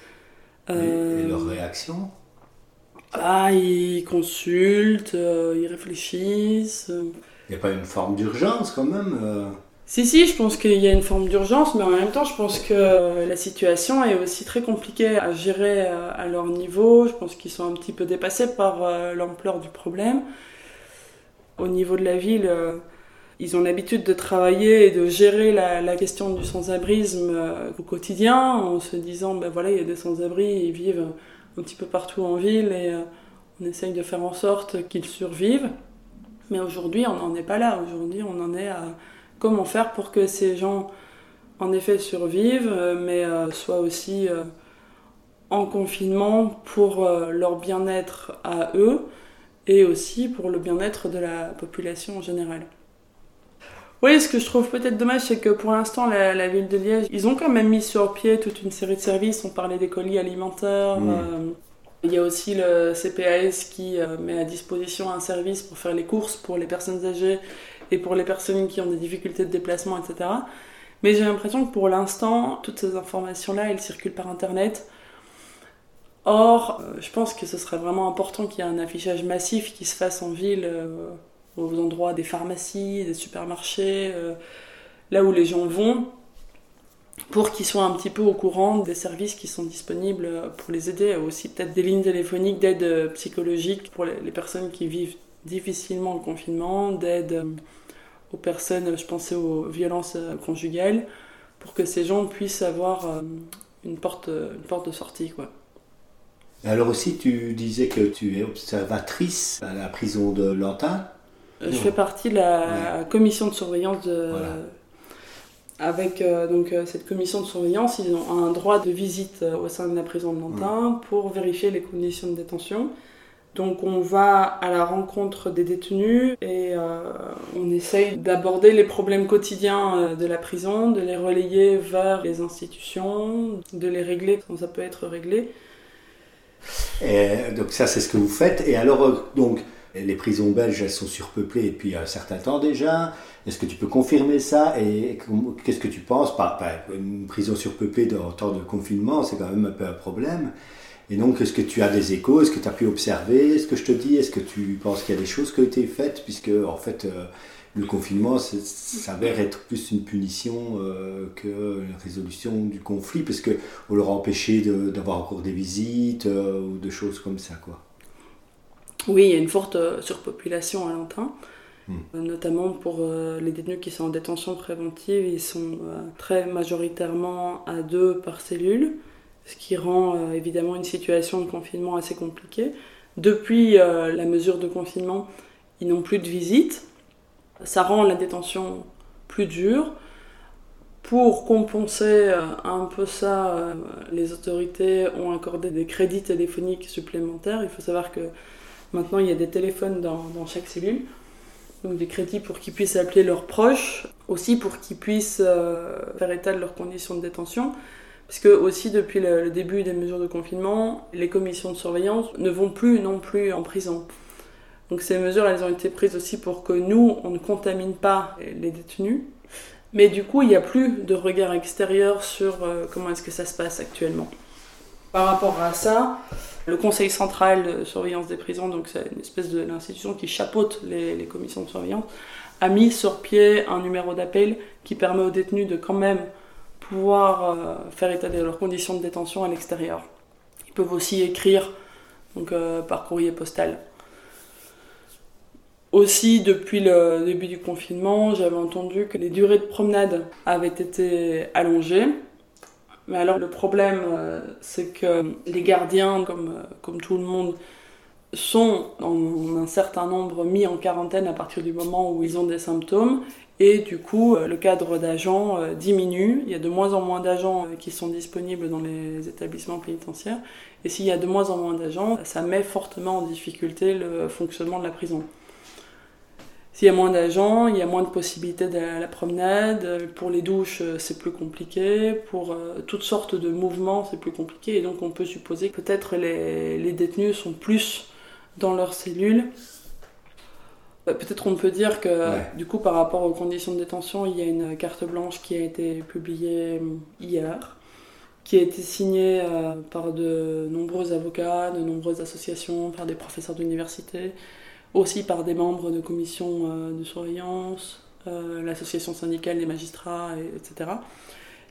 Et, Euh, et leur réaction ah, ils consultent, euh, ils réfléchissent. euh. Il n'y a pas une forme d'urgence quand même euh? Si, si, je pense qu'il y a une forme d'urgence, mais en même temps, je pense que euh, la situation est aussi très compliquée à gérer euh, à leur niveau. Je pense qu'ils sont un petit peu dépassés par euh, l'ampleur du problème. Au niveau de la ville, ils ont l'habitude de travailler et de gérer la, question du sans-abrisme au quotidien, en se disant, ben voilà, il y a des sans-abri, ils vivent un petit peu partout en ville et on essaye de faire en sorte qu'ils survivent. Mais aujourd'hui, on n'en est pas là. Aujourd'hui, on en est à comment faire pour que ces gens, en effet, survivent, euh, mais euh, soient aussi euh, en confinement pour leur bien-être à eux et aussi pour le bien-être de la population en général. Oui, ce que je trouve peut-être dommage, c'est que pour l'instant, la, la ville de Liège, ils ont quand même mis sur pied toute une série de services. On parlait des colis alimentaires. Mm. euh, il y a aussi le CPAS qui euh, met à disposition un service pour faire les courses pour les personnes âgées et pour les personnes qui ont des difficultés de déplacement, etc. Mais j'ai l'impression que pour l'instant, toutes ces informations-là, elles circulent par Internet. Or, euh, je pense que ce serait vraiment important qu'il y ait un affichage massif qui se fasse en ville, euh, aux endroits des pharmacies, des supermarchés, euh, là où les gens vont, pour qu'ils soient un petit peu au courant des services qui sont disponibles pour les aider, aussi peut-être des lignes téléphoniques d'aide psychologique pour les personnes qui vivent difficilement le confinement, d'aide aux personnes, je pensais aux violences euh, conjugales, pour que ces gens puissent avoir euh, une porte, une porte de sortie. Quoi. Alors aussi, tu disais que tu es observatrice à la prison de Lantin. Euh, Je fais partie de la commission de surveillance de... Avec euh, donc, euh, cette commission de surveillance, ils ont un droit de visite euh, au sein de la prison de Nantin pour vérifier les conditions de détention. Donc on va à la rencontre des détenus et euh, on essaye d'aborder les problèmes quotidiens euh, de la prison, de les relayer vers les institutions, de les régler quand ça peut être réglé. Et donc ça, c'est ce que vous faites. Et alors, euh, donc, les prisons belges, elles sont surpeuplées depuis un certain temps déjà. Est-ce que tu peux confirmer ça? Et qu'est-ce que tu penses? Par, une prison surpeuplée en temps de confinement C'est quand même un peu un problème. Et donc, est-ce que tu as des échos? Est-ce que tu as pu observer? Ce que je te dis Est-ce que tu penses qu'il y a des choses qui ont été faites? Puisque, en fait, euh, le confinement s'avère être plus une punition euh, que la résolution du conflit, parce que on leur a empêché d'avoir encore des visites euh, ou de choses comme ça, quoi. Oui, il y a une forte euh, surpopulation à Lantin, euh, notamment pour les détenus qui sont en détention préventive. Ils sont très majoritairement à deux par cellule, ce qui rend euh, évidemment une situation de confinement assez compliquée. Depuis euh, la mesure de confinement, ils n'ont plus de visites. Ça rend la détention plus dure. Pour compenser euh, un peu ça, les autorités ont accordé des crédits téléphoniques supplémentaires. Il faut savoir que maintenant il y a des téléphones dans, dans chaque cellule, donc des crédits pour qu'ils puissent appeler leurs proches, aussi pour qu'ils puissent faire état de leurs conditions de détention. Parce que aussi depuis le, début des mesures de confinement, les commissions de surveillance ne vont plus non plus en prison. Donc ces mesures, elles ont été prises aussi pour que nous, on ne contamine pas les détenus. Mais du coup, il n'y a plus de regard extérieur sur euh, comment est-ce que ça se passe actuellement. Par rapport à ça, le Conseil central de surveillance des prisons, donc c'est une espèce de l'institution qui chapeaute les commissions de surveillance, a mis sur pied un numéro d'appel qui permet aux détenus de quand même pouvoir euh, faire état de leurs conditions de détention à l'extérieur. Ils peuvent aussi écrire donc, euh, par courrier postal. Aussi, depuis le début du confinement, j'avais entendu que les durées de promenade avaient été allongées. Mais alors, le problème, euh, c'est que les gardiens, comme, comme tout le monde, sont en un certain nombre mis en quarantaine à partir du moment où ils ont des symptômes. Et du coup, euh, le cadre d'agents euh, diminue. Il y a de moins en moins d'agents euh, qui sont disponibles dans les établissements pénitentiaires. Et s'il y a de moins en moins d'agents, ça met fortement en difficulté le fonctionnement de la prison. S'il y a moins d'agents, il y a moins de possibilités d'aller à la promenade. Pour les douches, c'est plus compliqué. Pour toutes sortes de mouvements, c'est plus compliqué. Et donc, on peut supposer que peut-être les, les détenus sont plus dans leurs cellules. Euh, Peut-être on peut dire que, du coup, par rapport aux conditions de détention, il y a une carte blanche qui a été publiée hier, qui a été signée euh, par de nombreux avocats, de nombreuses associations, par des professeurs d'université, aussi par des membres de commissions euh, de surveillance, euh, l'association syndicale des magistrats, et- etc.,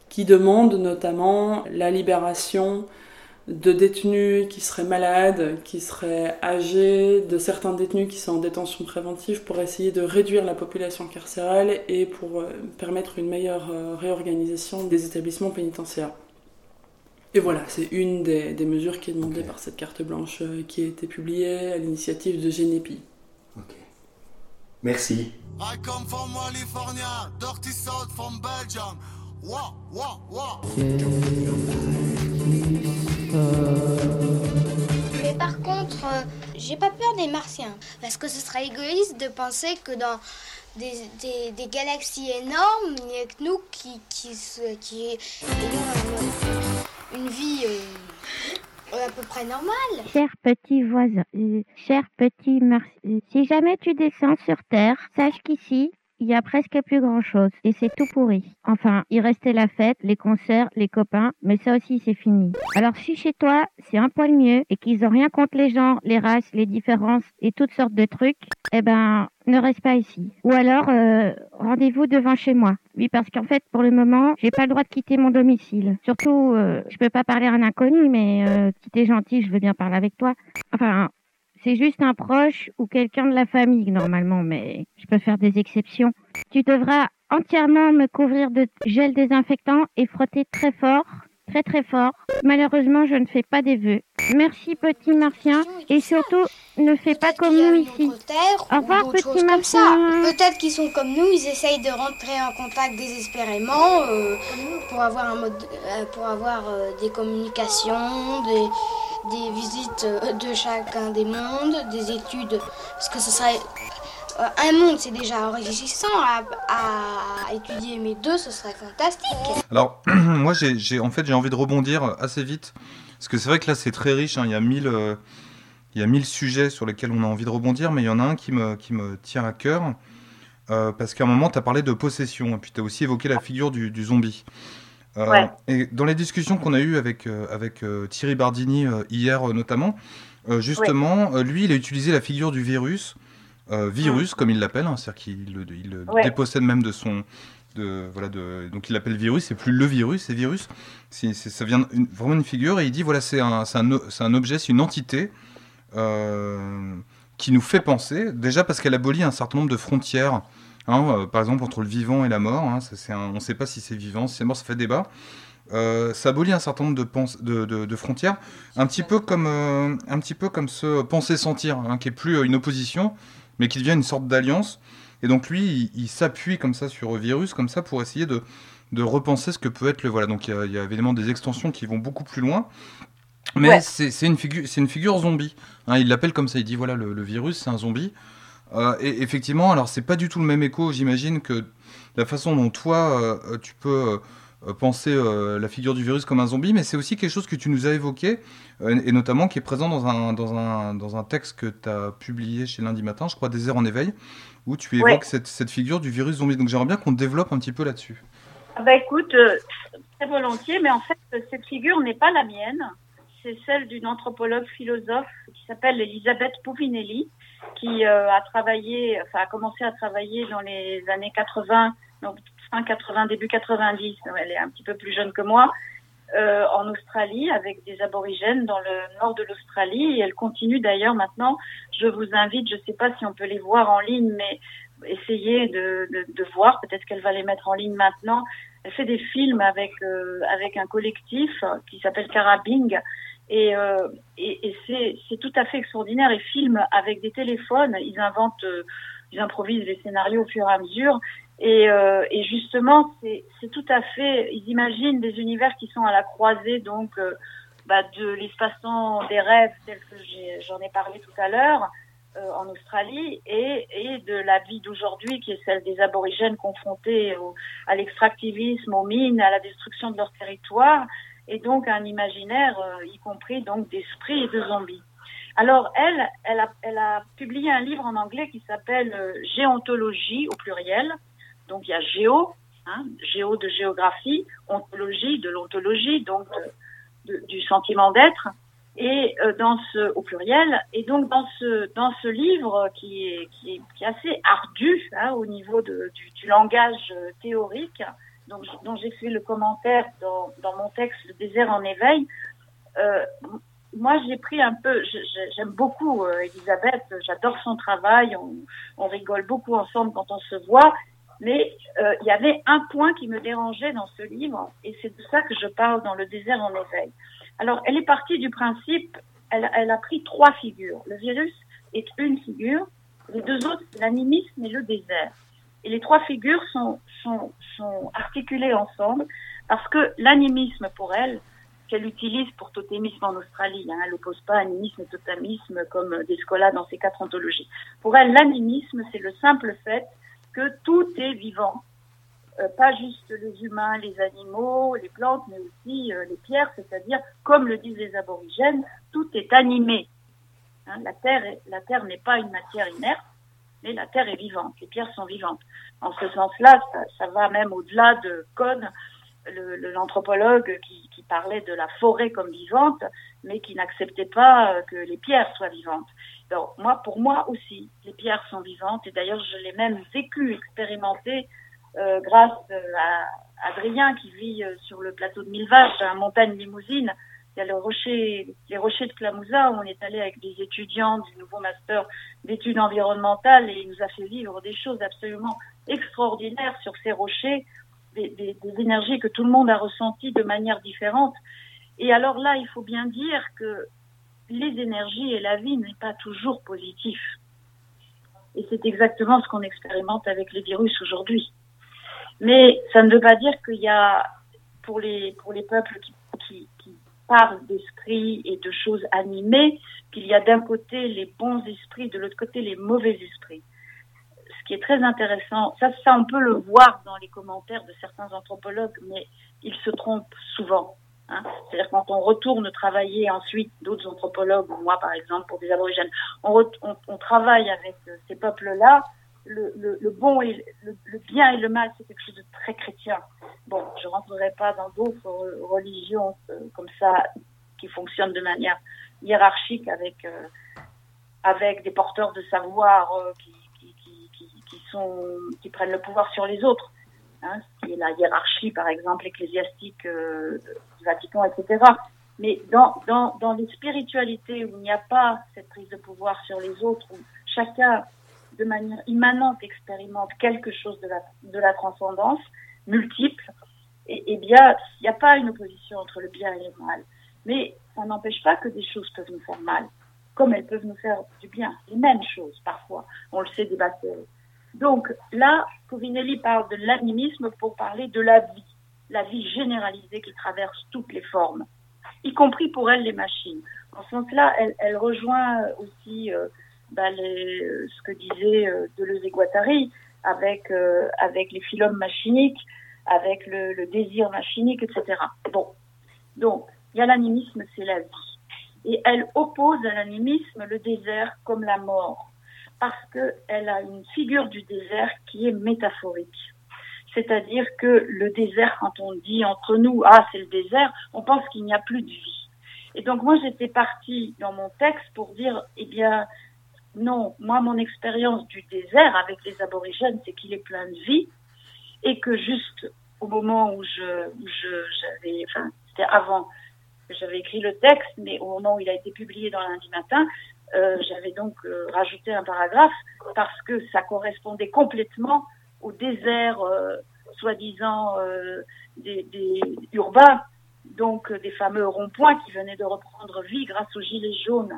qui demandent notamment la libération de détenus qui seraient malades, qui seraient âgés, de certains détenus qui sont en détention préventive pour essayer de réduire la population carcérale et pour euh, permettre une meilleure euh, réorganisation des établissements pénitentiaires. Et voilà, c'est une des, des mesures qui est demandée par cette carte blanche euh, qui a été publiée à l'initiative de Genepi. Merci. I come from California, dirty south from Belgium. Wah, wah, wah. Mais par contre, euh, j'ai pas peur des martiens. Parce que ce serait égoïste de penser que dans des, des- des galaxies énormes, il n'y a que nous qui, qui, qui ayons une, vie euh, à peu près normale. Cher petit voisin, euh, cher petit merci. euh, Si jamais tu descends sur Terre, sache qu'ici, il y a presque plus grand chose et c'est tout pourri. Enfin, il restait la fête, les concerts, les copains, mais ça aussi c'est fini. Alors si chez toi c'est un poil mieux et qu'ils ont rien contre les gens, les races, les différences et toutes sortes de trucs, eh ben ne reste pas ici. Ou alors euh, rendez-vous devant chez moi. Oui, parce qu'en fait pour le moment j'ai pas le droit de quitter mon domicile. Surtout, euh, je peux pas parler à un inconnu, mais euh, si t'es gentil, je veux bien parler avec toi. Enfin, c'est juste un proche ou quelqu'un de la famille normalement, mais je peux faire des exceptions. Tu devras entièrement me couvrir de gel désinfectant et frotter très fort, très très fort. Malheureusement, je ne fais pas des vœux. Merci petit martien et surtout ne fais pas comme nous ici. Au revoir petit martien. Peut-être qu'ils sont comme nous, ils essayent de rentrer en contact désespérément euh, pour avoir, un mode, euh, pour avoir euh, des communications, des, des visites euh, de chacun des mondes, des études. Parce que ce serait. euh, un monde, c'est déjà enrichissant à, étudier, mais deux, ce serait fantastique. Alors, (clears throat) moi, j'ai, en fait, j'ai envie de rebondir assez vite. Parce que c'est vrai que là, c'est très riche. hein, Il, y a mille, euh, il y a mille sujets sur lesquels on a envie de rebondir, mais il y en a un qui me, qui me tient à cœur. euh, parce qu'à un moment, tu as parlé de possession, et puis tu as aussi évoqué la figure du zombie. Euh, Ouais. Et dans les discussions qu'on a eues avec, euh, avec euh, Thierry Bardini hier notamment, justement, lui, il a utilisé la figure du virus, virus comme il l'appelle, hein, c'est-à-dire qu'il le, il le dépossède même de son, de, voilà, de, donc il l'appelle virus, c'est plus le virus, c'est virus. Ça vient une- vraiment une figure et il dit voilà, c'est un, un, un objet, c'est une entité qui nous fait penser, déjà parce qu'elle abolit un certain nombre de frontières, hein, euh, par exemple entre le vivant et la mort. hein, ça, c'est un- on ne sait pas si c'est vivant, si c'est mort, ça fait débat. Euh, ça abolit un certain nombre de, pens- de, de- de frontières, un petit peu comme, euh, un petit peu comme ce penser-sentir, hein, qui est plus une opposition, mais qui devient une sorte d'alliance. Et donc lui, il, il s'appuie comme ça sur le virus, comme ça, pour essayer de, de repenser ce que peut être le voilà. Donc il y a, il y a évidemment des extensions qui vont beaucoup plus loin. Mais Ouais. c'est une, figure, c'est une figure zombie. Hein, il l'appelle comme ça, il dit voilà, le, le virus, c'est un zombie. Euh, et effectivement, alors c'est pas du tout le même écho, j'imagine, que la façon dont toi, euh, tu peux euh, penser la figure du virus comme un zombie, mais c'est aussi quelque chose que tu nous as évoqué, et notamment qui est présent dans un, dans un, dans un texte que tu as publié chez Lundi Matin, je crois, Désert en éveil, où tu évoques Ouais. cette, cette figure du virus zombie. Donc j'aimerais bien qu'on développe un petit peu là-dessus. Ah Bah écoute, très volontiers, mais en fait, cette figure n'est pas la mienne. C'est celle d'une anthropologue philosophe qui s'appelle Elisabeth Pouvinelli, qui euh, a travaillé, enfin a commencé à travailler dans les années 80, donc fin 80, début 90. Elle est un petit peu plus jeune que moi. euh, en Australie avec des aborigènes dans le nord de l'Australie et elle continue d'ailleurs maintenant. Je vous invite, je ne sais pas si on peut les voir en ligne, mais essayez de, de, de voir. Peut-être qu'elle va les mettre en ligne maintenant. Elle fait des films avec euh, avec un collectif qui s'appelle Carabing et, euh, et, et c'est tout à fait extraordinaire. Ils filment avec des téléphones. Ils inventent, euh, ils improvisent les scénarios au fur et à mesure. Et, euh, et justement, c'est tout à fait. Ils imaginent des univers qui sont à la croisée donc euh, bah, de l'espace-temps des rêves tel que j'en ai parlé tout à l'heure euh, en Australie et, et de la vie d'aujourd'hui qui est celle des aborigènes confrontés au- à l'extractivisme, aux mines, à la destruction de leur territoire et donc un imaginaire, euh, y compris donc d'esprits et de zombies. Alors elle, elle a, publié un livre en anglais qui s'appelle euh, Géontologie au pluriel. Donc il y a géo, hein, géo de géographie, ontologie de l'ontologie, donc de- du sentiment d'être et euh, dans ce au pluriel et donc dans ce dans ce livre qui est qui est, assez ardu hein, au niveau de, du, langage euh, théorique donc dont j'ai fait le commentaire dans dans mon texte le désert en éveil euh, moi j'ai pris un peu j'aime beaucoup euh, Elisabeth j'adore son travail on, on rigole beaucoup ensemble quand on se voit mais euh, il y avait un point qui me dérangeait dans ce livre et c'est de ça que je parle dans le désert en éveil alors, elle est partie du principe, elle, elle a pris trois figures. Le virus est une figure, les deux autres, l'animisme et le désert. Et les trois figures sont, sont, sont articulées ensemble parce que l'animisme, pour elle, qu'elle utilise pour totémisme en Australie, hein, elle n'oppose pas animisme et totémisme comme Descola dans ses quatre ontologies. Pour elle, l'animisme, c'est le simple fait que tout est vivant, euh, pas juste les humains, les animaux, les plantes, mais aussi euh, les pierres, c'est-à-dire, comme le disent les aborigènes, tout est animé. Hein, la terre, la terre n'est pas une matière inerte, mais la terre est vivante. Les pierres sont vivantes. En ce sens-là, ça, ça va même au-delà de Cohn, l'anthropologue qui, parlait de la forêt comme vivante, mais qui n'acceptait pas euh, que les pierres soient vivantes. Donc, moi, pour moi aussi, les pierres sont vivantes, et d'ailleurs, je l'ai même vécu, expérimenté, euh, grâce euh, à Adrien qui vit sur le plateau de Mille Vaches, à Montagne Limousine. Il y a les rochers de Clamouza où on est allé avec des étudiants du nouveau master d'études environnementales et il nous a fait vivre des choses absolument extraordinaires sur ces rochers, des, énergies que tout le monde a ressenties de manière différente. Et alors là, il faut bien dire que les énergies et la vie n'est pas toujours positif. Et c'est exactement ce qu'on expérimente avec les virus aujourd'hui. Mais ça ne veut pas dire qu'il y a, pour les, pour les peuples qui, qui parlent d'esprit et de choses animées, qu'il y a d'un côté les bons esprits, de l'autre côté les mauvais esprits. Ce qui est très intéressant, ça, ça on peut le voir dans les commentaires de certains anthropologues, mais ils se trompent souvent. Hein. C'est-à-dire quand on retourne travailler ensuite, d'autres anthropologues, moi par exemple pour des aborigènes, on, on, on travaille avec ces peuples-là, le, bon et le, bien et le mal, c'est quelque chose de très chrétien. Bon, je rentrerai pas dans d'autres religions euh, comme ça qui fonctionnent de manière hiérarchique avec euh, avec des porteurs de savoir euh, qui, qui, qui, sont qui prennent le pouvoir sur les autres. Hein, ce qui est la hiérarchie, par exemple, ecclésiastique du Vatican, etc. Mais dans, dans, dans les spiritualités où il n'y a pas cette prise de pouvoir sur les autres, où chacun de manière immanente expérimente quelque chose de la, de la transcendance multiple, et, eh bien, il n'y a pas une opposition entre le bien et le mal. Mais ça n'empêche pas que des choses peuvent nous faire mal, comme elles peuvent nous faire du bien. Les mêmes choses, parfois. On le sait des bactéries. Donc là, Covinelli parle de l'animisme pour parler de la vie, la vie généralisée qui traverse toutes les formes, y compris pour elle les machines. En ce sens-là, elle, elle rejoint aussi euh, bah, ce que disait euh, Deleuze et Guattari avec, euh, avec les phylums machiniques, avec le, le désir machinique, etc. Bon, donc il y a l'animisme, c'est la vie, et elle oppose à l'animisme le désert comme la mort, parce que elle a une figure du désert qui est métaphorique. C'est-à-dire que le désert, quand on dit entre nous, ah, c'est le désert, on pense qu'il n'y a plus de vie. Et donc, moi, j'étais partie dans mon texte pour dire, eh bien, non, moi, mon expérience du désert avec les aborigènes, c'est qu'il est plein de vie et que juste au moment où je, j'avais, enfin, c'était avant que j'avais écrit le texte, mais au moment où il a été publié dans lundi matin, euh, j'avais donc euh, rajouté un paragraphe parce que ça correspondait complètement au désert euh, soi-disant des, des urbains, donc des fameux ronds-points qui venaient de reprendre vie grâce aux gilets jaunes.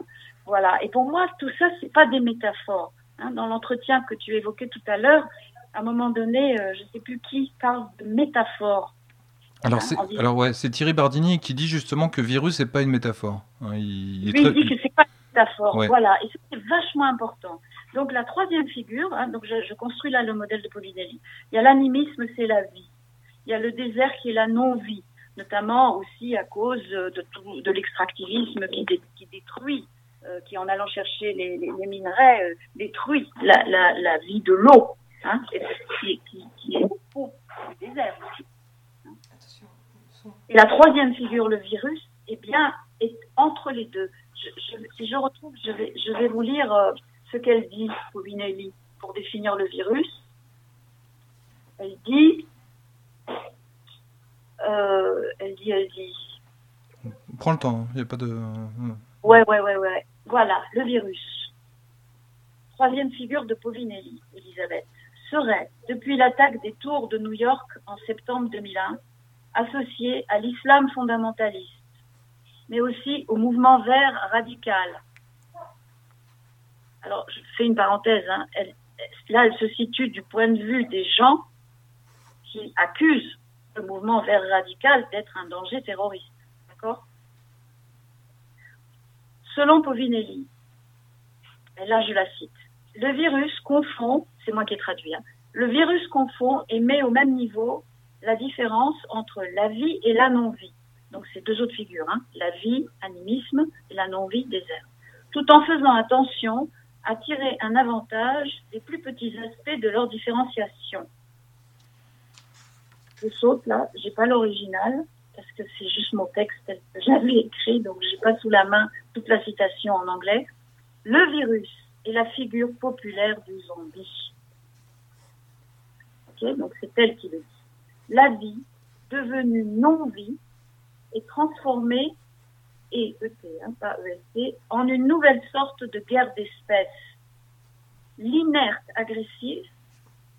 Voilà. Et pour moi, tout ça, c'est pas des métaphores. Hein. Dans l'entretien que tu évoquais tout à l'heure, à un moment donné, euh, je sais plus qui parle de métaphore. Alors, c'est, ouais, c'est Thierry Bardini qui dit justement que virus n'est pas une métaphore. Hein, il, il est Lui, très- il dit que c'est pas une métaphore. Ouais. Voilà. Et c'est vachement important. Donc, la troisième figure, hein, donc je, je construis là le modèle de Polinelli. Il y a l'animisme, c'est la vie. Il y a le désert qui est la non-vie, notamment aussi à cause de, tout, de l'extractivisme qui, dé- qui détruit, qui en allant chercher les, les, les minerais, euh, détruit la, la, la vie de l'eau, hein, qui, qui, qui est au du désert aussi. Et la troisième figure, le virus, eh bien, est entre les deux. Je, je- si je retrouve, je vais, je vais vous lire euh, ce qu'elle dit, Povinelli, pour définir le virus. Elle dit, euh, elle dit, elle dit, Prends le temps, il n'y a pas de. ouais, ouais, ouais, ouais, voilà, le virus. Troisième figure de Povinelli, Elisabeth, serait, depuis l'attaque des tours de New York en septembre 2001, associé à l'islam fondamentaliste, mais aussi au mouvement vert radical. Alors, je fais une parenthèse, hein, là, elle se situe du point de vue des gens qui accusent le mouvement vert radical d'être un danger terroriste. D'accord? Selon Povinelli, et là je la cite, le virus confond, c'est moi qui ai traduit, hein, le virus confond et met au même niveau la différence entre la vie et la non-vie. Donc c'est deux autres figures, hein, la vie, animisme, et la non-vie, désert. Tout en faisant attention à tirer un avantage des plus petits aspects de leur différenciation. Je saute là, j'ai pas l'original, parce que c'est juste mon texte que j'avais écrit, donc j'ai pas sous la main toute la citation en anglais. Le virus est la figure populaire du zombie. Donc c'est elle qui le dit. La vie, devenue non-vie, est transformée, et ET, hein, pas EST, en une nouvelle sorte de guerre d'espèces. L'inerte agressive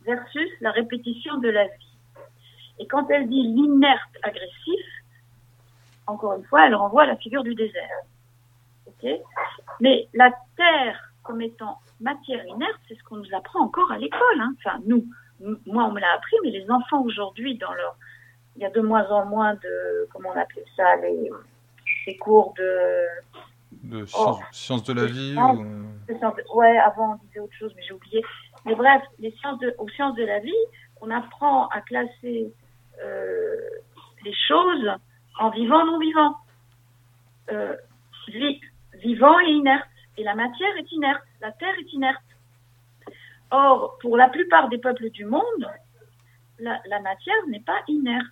versus la répétition de la vie. Et quand elle dit l'inerte agressif, encore une fois, elle renvoie à la figure du désert. Mais la terre comme étant matière inerte, c'est ce qu'on nous apprend encore à l'école. hein. Enfin, nous, moi, on me l'a appris, mais les enfants aujourd'hui, dans leur, il y a de moins en moins de, comment on appelle ça, les, cours de, De Oh. sciences, de la vie ou... de- Ouais, avant on disait autre chose, mais j'ai oublié. Mais bref, les sciences de, aux sciences de la vie, on apprend à classer euh, les choses en vivant, non vivant. Euh, vivant et inerte. Et la matière est inerte. La terre est inerte. Or, pour la plupart des peuples du monde, la, matière n'est pas inerte.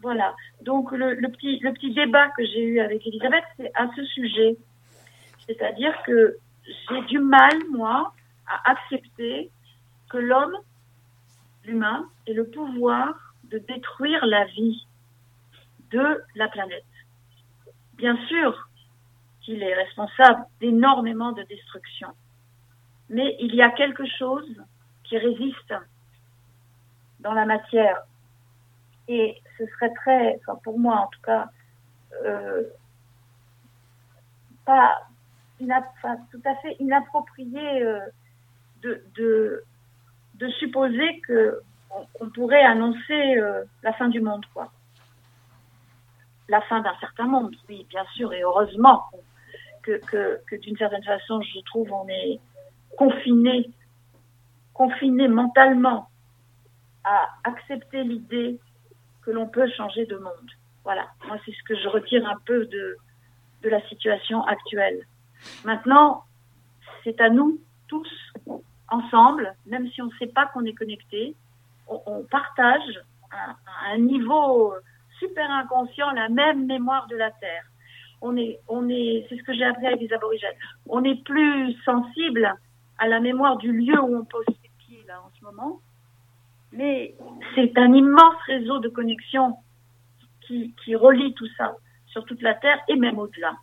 Voilà. Donc, le petit, le petit débat que j'ai eu avec Elisabeth, c'est à ce sujet. C'est-à-dire que j'ai du mal, moi, à accepter que l'homme, l'humain, ait le pouvoir de détruire la vie de la planète. Bien sûr qu'il est responsable d'énormément de destruction, mais il y a quelque chose qui résiste dans la matière. Et ce serait très, pour moi en tout cas, euh, pas tout à fait inapproprié euh, de supposer que on, on pourrait annoncer euh, la fin du monde, quoi. La fin d'un certain monde, oui, bien sûr, et heureusement que, d'une certaine façon, je trouve, on est confiné, confiné mentalement à accepter l'idée que l'on peut changer de monde. Voilà, moi c'est ce que je retire un peu de, la situation actuelle. Maintenant, c'est à nous tous, ensemble, même si on ne sait pas qu'on est connectés, on, partage à un niveau super inconscient la même mémoire de la Terre. On est, on est, c'est ce que j'ai appris avec les aborigènes. On est plus sensible à la mémoire du lieu où on pose ses pieds là en ce moment, mais c'est un immense réseau de connexion qui, relie tout ça sur toute la Terre et même au-delà,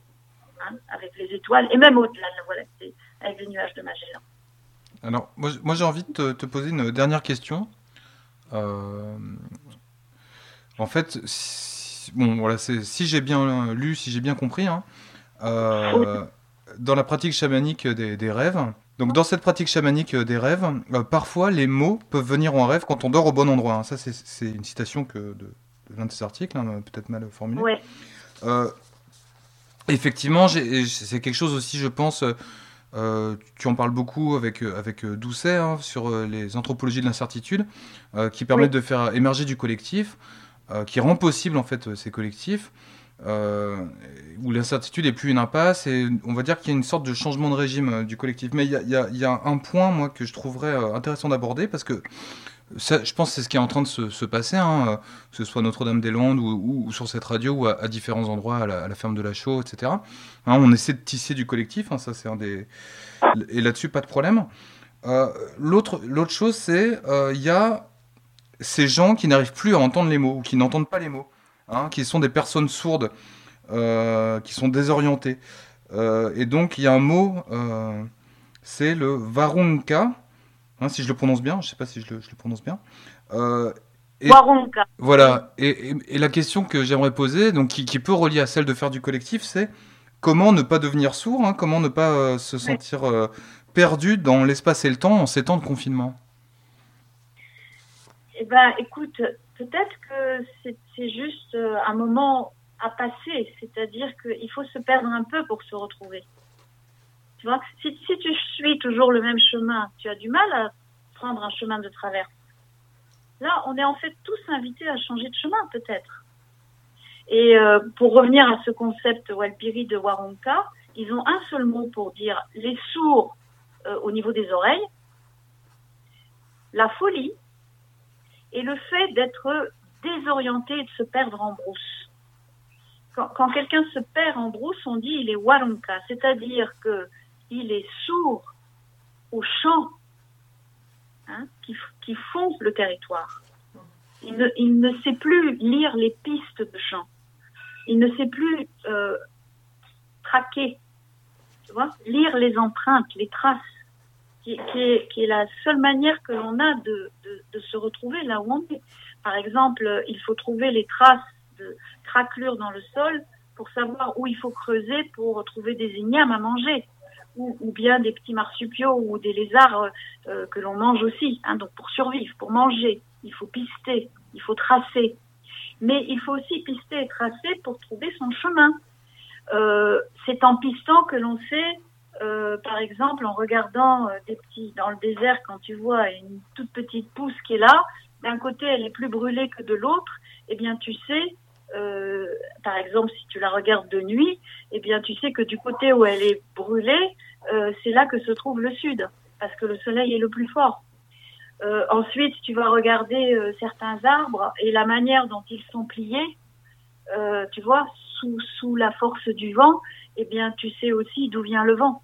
hein, avec les étoiles et même au-delà de la Voie avec les nuages de Magellan. Alors, moi, j'ai envie de te, te poser une dernière question. Euh, en fait, si, bon, voilà, si j'ai bien lu, si j'ai bien compris, hein, euh, dans la pratique chamanique des, des rêves, donc dans cette pratique chamanique des rêves, euh, parfois les mots peuvent venir en rêve quand on dort au bon endroit. hein. Ça, c'est- une citation que de, de l'un de ces articles, hein, peut-être mal formulé. Ouais. Euh, effectivement, c'est quelque chose aussi, je pense. euh, tu en parles beaucoup avec, euh, avec euh, Doucet hein, sur euh, les anthropologies de l'incertitude, euh, qui permettent de faire émerger du collectif, euh, qui rend possible en fait euh, ces collectifs, euh, où l'incertitude est plus une impasse, et on va dire qu'il y a une sorte de changement de régime euh, du collectif. Mais il y a, un point, moi, que je trouverais euh, intéressant d'aborder, parce que je pense que c'est ce qui est en train de se, se passer, hein, euh, que ce soit Notre-Dame-des-Landes ou, sur cette radio ou à, différents endroits, à la, ferme de la Chaux, etc. Hein, on essaie de tisser du collectif, hein, ça c'est un des... Et là-dessus, pas de problème. Euh, L'autre l'autre chose, c'est euh, il y a ces gens qui n'arrivent plus à entendre les mots, ou qui n'entendent pas les mots, hein, qui sont des personnes sourdes, euh, qui sont désorientées. Euh, et donc, il y a un mot, euh, c'est le Varunka, hein, si je le prononce bien, je sais pas si je le, je le prononce bien. Et- Warunka. Voilà. Et, et- et la question que j'aimerais poser, donc qui, qui peut relier à celle de faire du collectif, c'est comment ne pas devenir sourd, hein, comment ne pas se sentir perdu dans l'espace et le temps en ces temps de confinement? Eh ben, écoute, peut-être que c'est juste euh, un moment à passer, c'est-à-dire qu'il faut se perdre un peu pour se retrouver. Tu vois, si, tu suis toujours le même chemin, tu as du mal à prendre un chemin de travers. Là, on est en fait tous invités à changer de chemin, peut-être. Et euh, pour revenir à ce concept Walpiri de Warunka, ils ont un seul mot pour dire les sourds euh, au niveau des oreilles, la folie et le fait d'être désorienté et de se perdre en brousse. Quand, quelqu'un se perd en brousse, on dit il est Warunka, c'est-à-dire que il est sourd au chant hein, qui, qui font le territoire. Il ne, il ne sait plus lire les pistes de chant. Il ne sait plus euh, traquer, tu vois, lire les empreintes, les traces, qui, est, la seule manière que l'on a de, se retrouver là où on est. Par exemple, il faut trouver les traces de craquelures dans le sol pour savoir où il faut creuser pour trouver des ignames à manger, ou, ou bien des petits marsupiaux ou des lézards euh, euh, que l'on mange aussi. Hein, donc pour survivre, pour manger, il faut pister, il faut tracer. Mais il faut aussi pister et tracer pour trouver son chemin. Euh, c'est en pistant que l'on sait, euh, par exemple, en regardant euh, des petits dans le désert, quand tu vois une toute petite pousse qui est là, d'un côté elle est plus brûlée que de l'autre, eh bien tu sais, euh, par exemple, si tu la regardes de nuit, eh bien tu sais que du côté où elle est brûlée, c'est là que se trouve le sud, parce que le soleil est le plus fort. Ensuite, tu vas regarder certains arbres et la manière dont ils sont pliés, tu vois, sous, sous la force du vent, eh bien, tu sais aussi d'où vient le vent.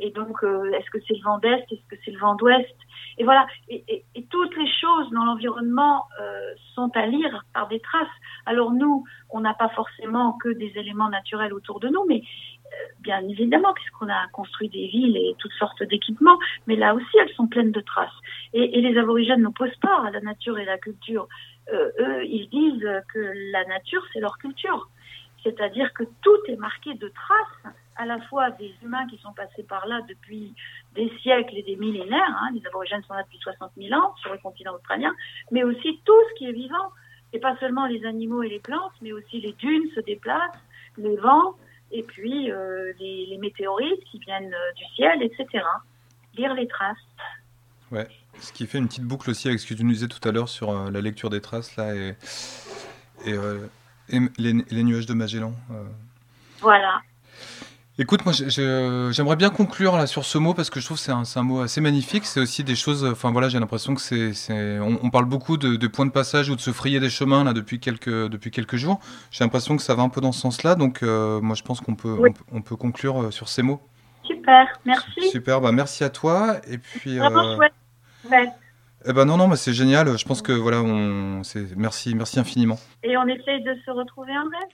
Et donc, euh, est-ce que c'est le vent d'est, est-ce que c'est le vent d'ouest? Et voilà. Et, toutes les choses dans l'environnement euh, sont à lire par des traces. Alors nous, on n'a pas forcément que des éléments naturels autour de nous, mais euh, bien évidemment, puisqu'on a construit des villes et toutes sortes d'équipements, mais là aussi, elles sont pleines de traces. Et, et les aborigènes n'opposent pas à la nature et la culture. Eux, ils disent que la nature, c'est leur culture. C'est-à-dire que tout est marqué de traces, à la fois des humains qui sont passés par là depuis des siècles et des millénaires. hein, les aborigènes sont là depuis 60 000 ans sur le continent australien, mais aussi tout ce qui est vivant. Et pas seulement les animaux et les plantes, mais aussi les dunes se déplacent, les vents, et puis euh, les, les météorites qui viennent euh, du ciel, etc. Lire les traces. Ouais. ce qui fait une petite boucle aussi avec ce que tu nous disais tout à l'heure sur euh, la lecture des traces là et, et, euh, et m- les, les nuages de Magellan. Voilà. Écoute, moi, j'aimerais bien conclure là sur ce mot parce que je trouve que c'est un, mot assez magnifique. C'est aussi des choses. Enfin voilà, j'ai l'impression que c'est, on, on parle beaucoup de, de points de passage ou de se frayer des chemins là depuis quelques depuis quelques jours. J'ai l'impression que ça va un peu dans ce sens-là. Donc, euh, moi, je pense qu'on peut, Oui. on, peut- on peut conclure euh, sur ces mots. Super, merci. Super. Bah, merci à toi. Et puis. Vraiment euh, chouette. Ouais. eh ben non, non, mais c'est génial. Je pense que voilà, on, c'est, merci, merci infiniment. Et on essaye de se retrouver en vrai